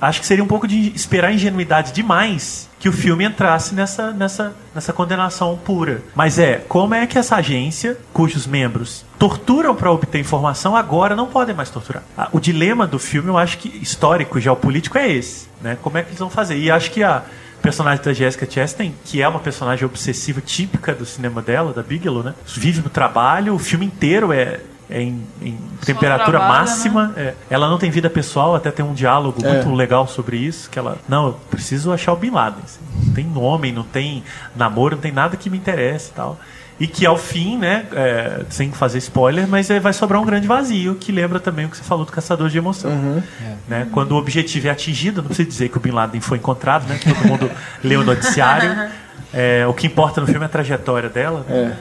Acho que seria um pouco de esperar ingenuidade demais que o filme entrasse nessa, nessa, nessa condenação pura. Mas é, como é que essa agência, cujos membros torturam para obter informação, agora não podem mais torturar? Ah, O dilema do filme, eu acho que histórico e geopolítico é esse. Né? Como é que eles vão fazer? E acho que a personagem da Jessica Chastain, que é uma personagem obsessiva típica do cinema dela, da Bigelow, né? Vive no trabalho, o filme inteiro é em, em temperatura trabalha, máxima. é. Ela não tem vida pessoal, até tem um diálogo É. muito legal sobre isso. Que ela, não, eu preciso achar o Bin Laden. assim. Não tem nome, não tem namoro, não tem nada que me interesse e tal. E que ao fim, né, é, sem fazer spoiler, mas é, vai sobrar um grande vazio, que lembra também o que você falou do Caçador de Emoção. Né? Quando o objetivo é atingido, não precisa dizer que o Bin Laden foi encontrado, né? Todo mundo leu o noticiário. (laughs) É, o que importa no filme é a trajetória dela. né?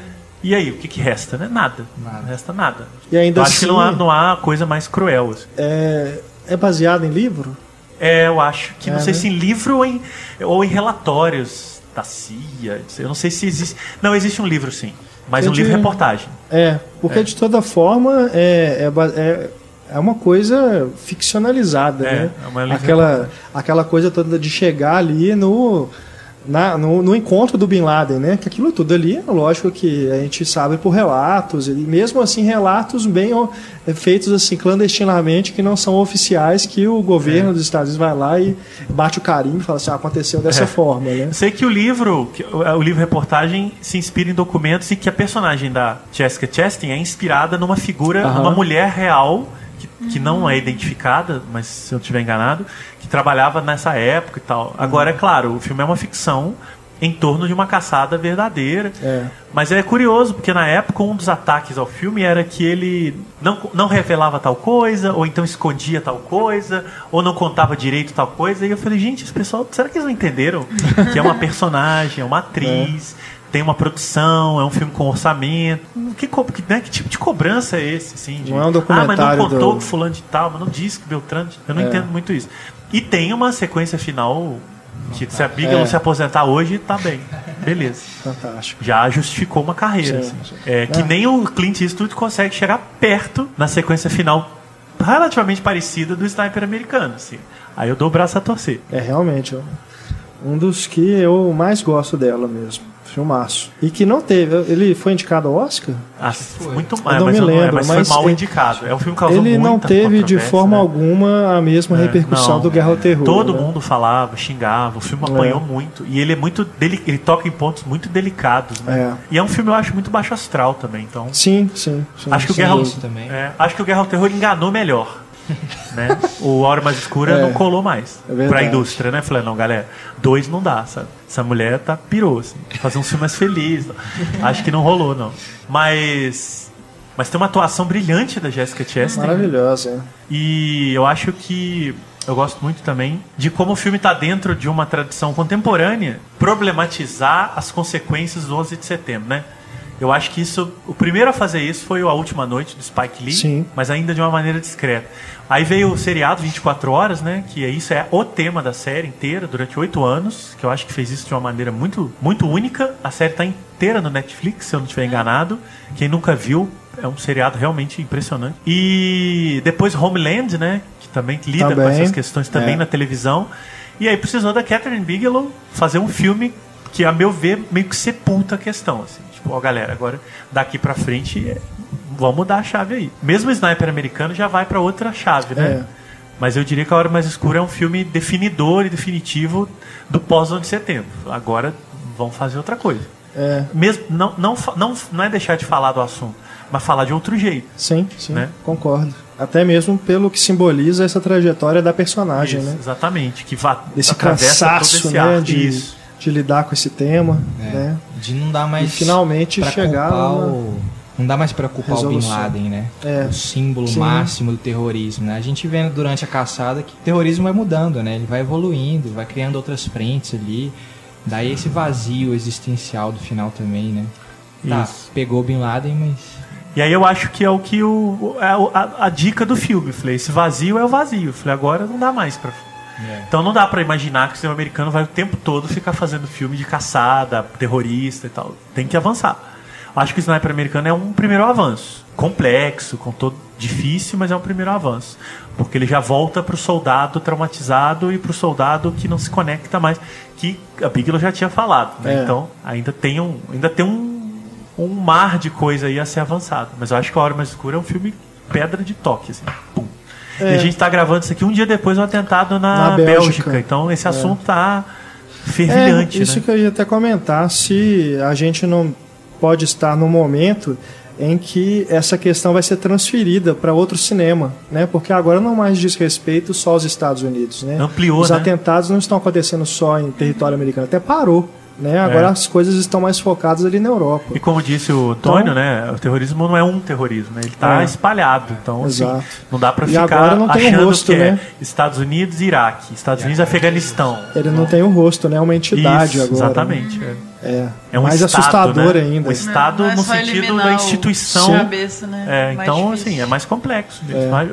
É. E aí, o que, que resta? Né? Nada. Nada. Não resta nada. E ainda eu acho que não há, assim- não há coisa mais cruel. assim. É, é baseado em livro? É, eu acho que É, não sei né? se em livro ou em, ou em relatórios da CIA. Eu não sei se existe. Não, existe um livro sim. Mas um Entendi. livro reportagem. É, porque É. de toda forma é, é, é, é uma coisa ficcionalizada, É, né? é uma livre aquela, aquela coisa toda de chegar ali no, na- no, no encontro do Bin Laden, né? Que aquilo tudo ali, é lógico que a gente sabe por relatos, e mesmo assim relatos bem ó, feitos assim clandestinamente, que não são oficiais, que o governo dos Estados Unidos vai lá e bate o carimbo e fala assim, ah, aconteceu dessa É. forma, né? Sei que o livro, o livro reportagem, se inspira em documentos e que a personagem da Jessica Chastain é inspirada numa figura, numa mulher real que, que não é identificada, mas se eu não estiver enganado, trabalhava nessa época e tal. Agora, é claro, o filme é uma ficção em torno de uma caçada verdadeira. É. Mas é curioso, porque na época um dos ataques ao filme era que ele não, não revelava tal coisa, ou então escondia tal coisa, ou não contava direito tal coisa. E eu falei, gente, esse pessoal, será que eles não entenderam? que é uma personagem, é uma atriz, tem uma produção, é um filme com orçamento. Que, né, que tipo de cobrança é esse? Assim, de, Não é um ah, mas não documentário contou do- que fulano de tal, mas não disse que Beltrano. de-" Eu não É. entendo muito isso. E tem uma sequência final que se a Bigelow É. se aposentar hoje, tá bem. Beleza Fantástico. já justificou uma carreira. Sim, assim. sim. É, que É. nem o Clint Eastwood consegue chegar perto na sequência final relativamente parecida do Sniper americano. Assim. Aí eu dou o braço a torcer. É realmente ó, um dos que eu mais gosto dela mesmo. Filmaço. E que não teve. Ele foi indicado ao Oscar? Ah, foi. muito Eu mais, não mas, me não- é, lembro, mas mas foi mal ele- indicado. É um filme que causou Ele não muita teve de forma né? alguma a mesma É, repercussão não. do Guerra ao Terror. Todo né? mundo falava, xingava, o filme É. apanhou muito. E ele é muito. Deli ele toca em pontos muito delicados, né? É. E é um filme, eu acho, muito baixo astral também. Então. Sim, sim. sim. Acho que o Sim, Guerra, ao- também. É, acho que o Guerra ao Terror enganou melhor. (laughs) né? O Hora Mais Escura É. não colou mais É pra indústria, né? Falei, não, galera, dois não dá, sabe? Essa mulher tá pirou, assim, fazer um filme mais feliz. (laughs) Acho que não rolou, não. Mas. Mas tem uma atuação brilhante da Jessica Chastain. Maravilhosa. E eu acho que eu gosto muito também de como o filme está dentro de uma tradição contemporânea problematizar as consequências do 11 de setembro, né? Eu acho que isso, o primeiro a fazer isso foi A Última Noite do Spike Lee, Sim. mas ainda de uma maneira discreta. Aí veio o seriado 24 horas, né? Que é isso é o tema da série inteira durante oito anos, que eu acho que fez isso de uma maneira muito, muito única. A série está inteira no Netflix, se eu não estiver enganado. Quem nunca viu, é um seriado realmente impressionante. E depois Homeland, né? Que também lida com Também. essas questões também É. na televisão. E aí precisou da Catherine Bigelow fazer um filme que, a meu ver, meio que sepulta a questão. Assim. Tipo, ó, galera, agora daqui pra frente é, vamos mudar a chave aí. Mesmo o Sniper americano já vai pra outra chave, né? É. Mas eu diria que A Hora Mais Escura é um filme definidor e definitivo do pós-11 de setembro. Agora vão fazer outra coisa. É, Mesmo, não, não, não, não é deixar de falar do assunto, mas falar de outro jeito. sim, sim, Né? concordo. Até mesmo pelo que simboliza essa trajetória da personagem, Isso, né? Exatamente. Que va Desse atravessa cansaço, esse né? De, Isso. De lidar com esse tema, É, né? De não dar mais. E finalmente chegar culpar numa- o- Não dá mais pra culpar o Bin Resolução. Laden, né? É. O símbolo Sim. máximo do terrorismo, né? A gente vê durante a caçada que o terrorismo vai mudando, né? Ele vai evoluindo, vai criando outras frentes ali. Daí esse vazio existencial do final também, né? Tá, Isso. pegou o Bin Laden, mas. E aí eu acho que é o que o, é a, a dica do filme. Falei, esse vazio é o vazio. Eu Falei, agora não dá mais pra. Então não dá pra imaginar que o cinema americano vai o tempo todo ficar fazendo filme de caçada, terrorista e tal. Tem que avançar. Acho que o Sniper americano é um primeiro avanço. Complexo, com todo difícil, mas é um primeiro avanço. Porque ele já volta pro soldado traumatizado e pro soldado que não se conecta mais. Que a Bigelow já tinha falado. né? É. Então ainda tem um. Ainda tem um, um mar de coisa aí a ser avançado. Mas eu acho que A Hora Mais Escura é um filme pedra de toque, assim. Pum. É. E a gente está gravando isso aqui um dia depois do atentado na, Na Bélgica. Bélgica. Então esse assunto tá É, fervilhante, isso né? que eu ia até comentar, se a gente não pode estar no momento em que essa questão vai ser transferida para outro cinema, né? Porque agora não mais diz respeito só aos Estados Unidos, né? Ampliou, Os né? atentados não estão acontecendo só em território americano, até parou, né? Agora É. as coisas estão mais focadas ali na Europa. E como disse o Tônio, Então- né? O terrorismo não é um terrorismo, né? Ele está É. espalhado. Então, assim, não dá para ficar agora não tem achando rosto, que é né? Estados Unidos e Iraque, Estados Unidos e Afeganistão. Ele não tem o rosto, né? É uma entidade Isso, agora. Exatamente. é. É, É um mais estado, assustador né? ainda. Um estado Não é no sentido da instituição. cabeça, né? É, então, difícil. assim, é mais complexo mesmo. É.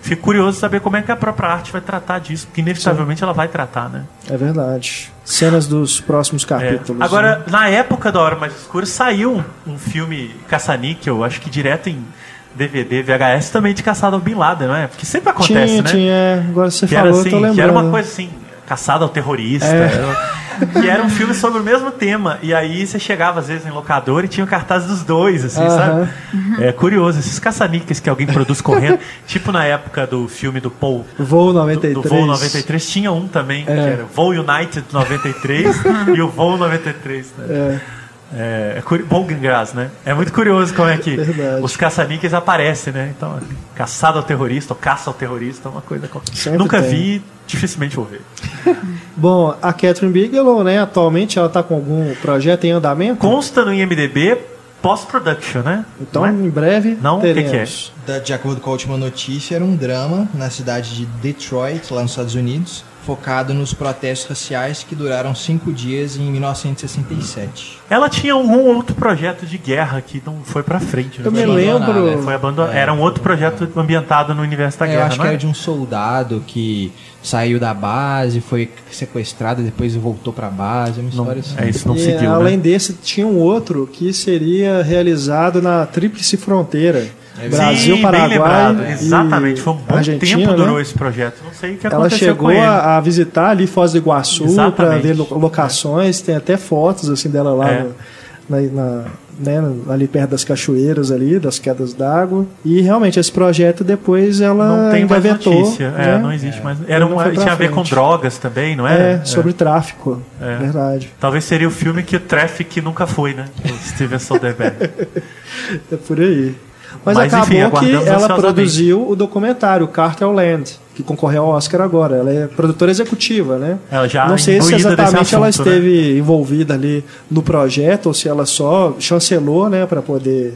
Fico curioso de saber como é que a própria arte vai tratar disso, porque inevitavelmente ela vai tratar, né? É verdade. Cenas dos próximos É. capítulos. Agora, né? na época da Hora Mais Escura, saiu um, um filme caça-níquel, acho que direto em DVD, VHS, também de caçada ao Bin Laden, não é? Porque sempre acontece, tinha, né? tinha. é. Agora você que falou, assim, tô lembrando. que era uma coisa assim, caçada ao terrorista. É. Era, que era um filme sobre o mesmo tema. E aí você chegava às vezes em locador e tinha o cartaz dos dois, assim, Aham. sabe? É curioso, esses caça-níqueis que alguém produz correndo, tipo na época do filme do Paul. Voo Do, 93. do Voo 93 tinha um também, que era Voo United 93 (laughs) e o Voo 93. Né? É, É, é Bolgengras, né? É muito curioso como é que Verdade. os caça-níqueis aparecem, né? Então, caçada ao terrorista, ou caça ao terrorista, é uma coisa qualquer. Sempre Nunca tem. vi, dificilmente vou ver. (laughs) Bom, a Catherine Bigelow, né, atualmente ela tá com algum projeto em andamento? Consta no IMDB post-production, né? Então, é? em breve, Não? O que teremos. Da- De acordo com a última notícia, era um drama na cidade de Detroit, lá nos Estados Unidos, focado nos protestos raciais que duraram cinco dias em 1967. Ela tinha um, um outro projeto de guerra que não foi pra frente. Eu né? me abandonado, lembro. né? Foi abandonado. É. Era um outro projeto ambientado no universo da É, guerra, eu acho não que é? era de um soldado que saiu da base, foi sequestrado, depois voltou pra base, uma história assim. É isso, não e seguiu, além né? desse, tinha um outro que seria realizado na Tríplice Fronteira. É Brasil, Sim, Paraguai. lembrado. e Exatamente. Foi um bom Argentina, tempo né? durou esse projeto. Não sei o que Ela aconteceu chegou com ele. a, visitar ali Foz do Iguaçu para ver lo- locações, tem até fotos assim dela lá É. na, na- né, ali perto das cachoeiras ali, das quedas d'água. E realmente esse projeto depois ela Não tem mais notícia. né? É, não existe mais. Era uma, tinha a ver com frente. drogas também, não É, era? sobre tráfico. É. Verdade. Talvez seria o filme que o Traffic nunca foi, né? O Steven Soderbergh. (laughs) É por aí. Mas, Mas, acabou enfim, que ela produziu o documentário Cartel Land, que concorreu ao Oscar agora. Ela é produtora executiva, né? Ela já Não sei se exatamente ela assunto, né? esteve envolvida ali no projeto ou se ela só chancelou, né, para poder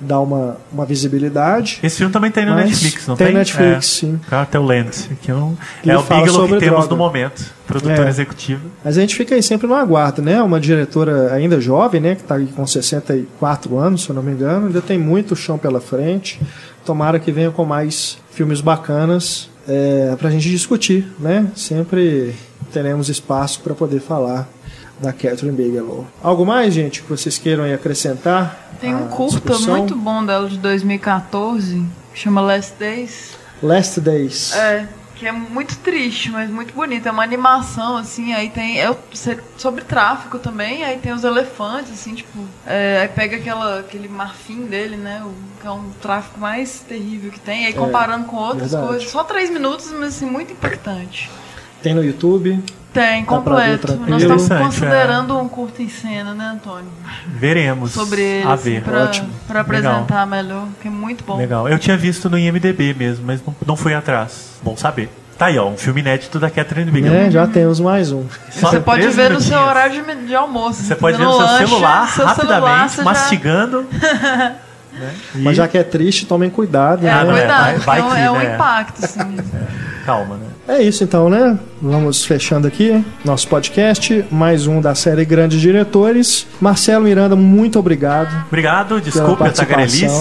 dar uma, uma visibilidade. Esse filme também tem no Netflix, não tem tem? Netflix, é. sim. Land, que é, um, Ele é o Bigelow que temos droga. no momento. Produtora É. executiva. Mas a gente fica aí sempre no aguardo, né? Uma diretora ainda jovem, né? Que está com 64 anos, se eu não me engano. Ainda tem muito chão pela frente. Tomara que venha com mais filmes bacanas é, para a gente discutir, né? Sempre teremos espaço para poder falar da Catherine Bigelow. Algo mais, gente, que vocês queiram aí acrescentar? Tem um à curta discussão? muito bom dela de 2014, chama Last Days. Last Days. É, que é muito triste, mas muito bonito. É uma animação, assim, aí tem. É sobre tráfico também, aí tem os elefantes, assim, tipo. é, aí pega aquela, aquele marfim dele, né? O, que é um tráfico mais terrível que tem. Aí comparando com outras verdade. coisas. Só três minutos, mas assim, muito impactante. Tem no YouTube. Tem, completo. Nós estamos considerando um curto em cena, né, Antônio? Veremos. Sobre ele, a assim, ver. pra, Ótimo. pra Legal. apresentar melhor, que é muito bom. Legal. Eu tinha visto no IMDB mesmo, mas não, não fui atrás. Bom saber. Tá aí, ó, um filme inédito da Catherine Bigelow. Né? Já temos mais um. Só Você pode ver no seu horário de, de almoço. Você pode ver no seu lanche, celular, seu celular, rapidamente, já- mastigando. (laughs) né? E- Mas já que é triste, tomem cuidado. É, né? é, cuidado, vai- vai é um- que, é um né? impacto, assim. Calma, né? É isso então, né? Vamos fechando aqui nosso podcast, mais um da série Grandes Diretores. Marcelo Miranda, muito obrigado. Obrigado, desculpe a participação.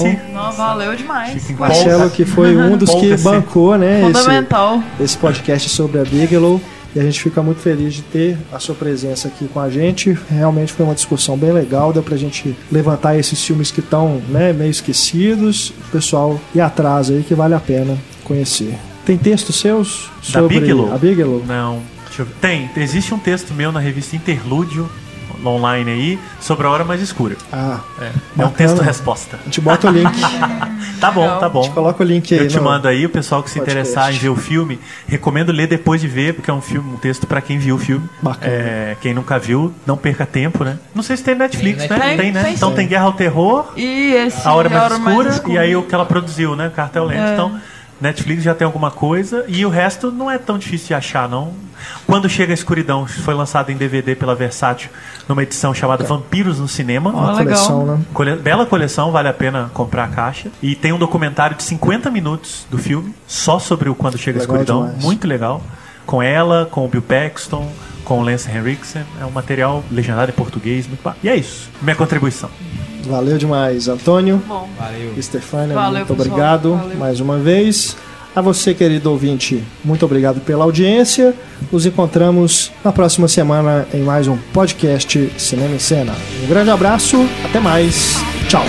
tagarelice. Não, valeu demais. Marcelo, que foi um (laughs) dos que bancou, né, esse, Fundamental. esse podcast sobre a Bigelow. E a gente fica muito feliz de ter a sua presença aqui com a gente. Realmente foi uma discussão bem legal, deu pra gente levantar esses filmes que estão né, meio esquecidos. O pessoal ir atrás aí que vale a pena conhecer. Tem textos seus Da sobre Bigelow? a Bigelow? Não, deixa eu ver. Tem, existe um texto meu na revista Interlúdio, online aí sobre a Hora Mais Escura. Ah, É, é um texto-resposta. a gente bota o link. (laughs) Tá bom, Legal. tá A bom. gente coloca o link aí. Eu te no- mando aí, o pessoal que se podcast. interessar em ver o filme, recomendo ler depois de ver, porque é um filme, um texto pra quem viu o filme. Bacana. É, quem nunca viu, não perca tempo, né? Não sei se tem Netflix, Tem né? Netflix. Tem, né? Tem, então sim. tem Guerra ao Terror, E esse A Hora Mais, é escura, Escura. e aí o que ela produziu, né? Cartel Lento. É. Então, Netflix já tem alguma coisa e o resto não é tão difícil de achar, não. Quando Chega a Escuridão foi lançado em DVD pela Versátil numa edição chamada Vampiros no Cinema. Uma coleção, né? Cole- Bela coleção, vale a pena comprar a caixa. E tem um documentário de 50 minutos do filme, só sobre o Quando Chega a Legal Escuridão. demais. Muito legal. Com ela, com o Bill Paxton, com o Lance Henriksen. É um material legendado em português. Muito ba- E é isso. Minha contribuição. Valeu demais, Antônio. Bom, Valeu. Stefania, Valeu, muito pessoal. obrigado Valeu. mais uma vez. A você, querido ouvinte, muito obrigado pela audiência. Nos encontramos na próxima semana em mais um podcast Cinema em Cena. Um grande abraço, até mais. Tchau.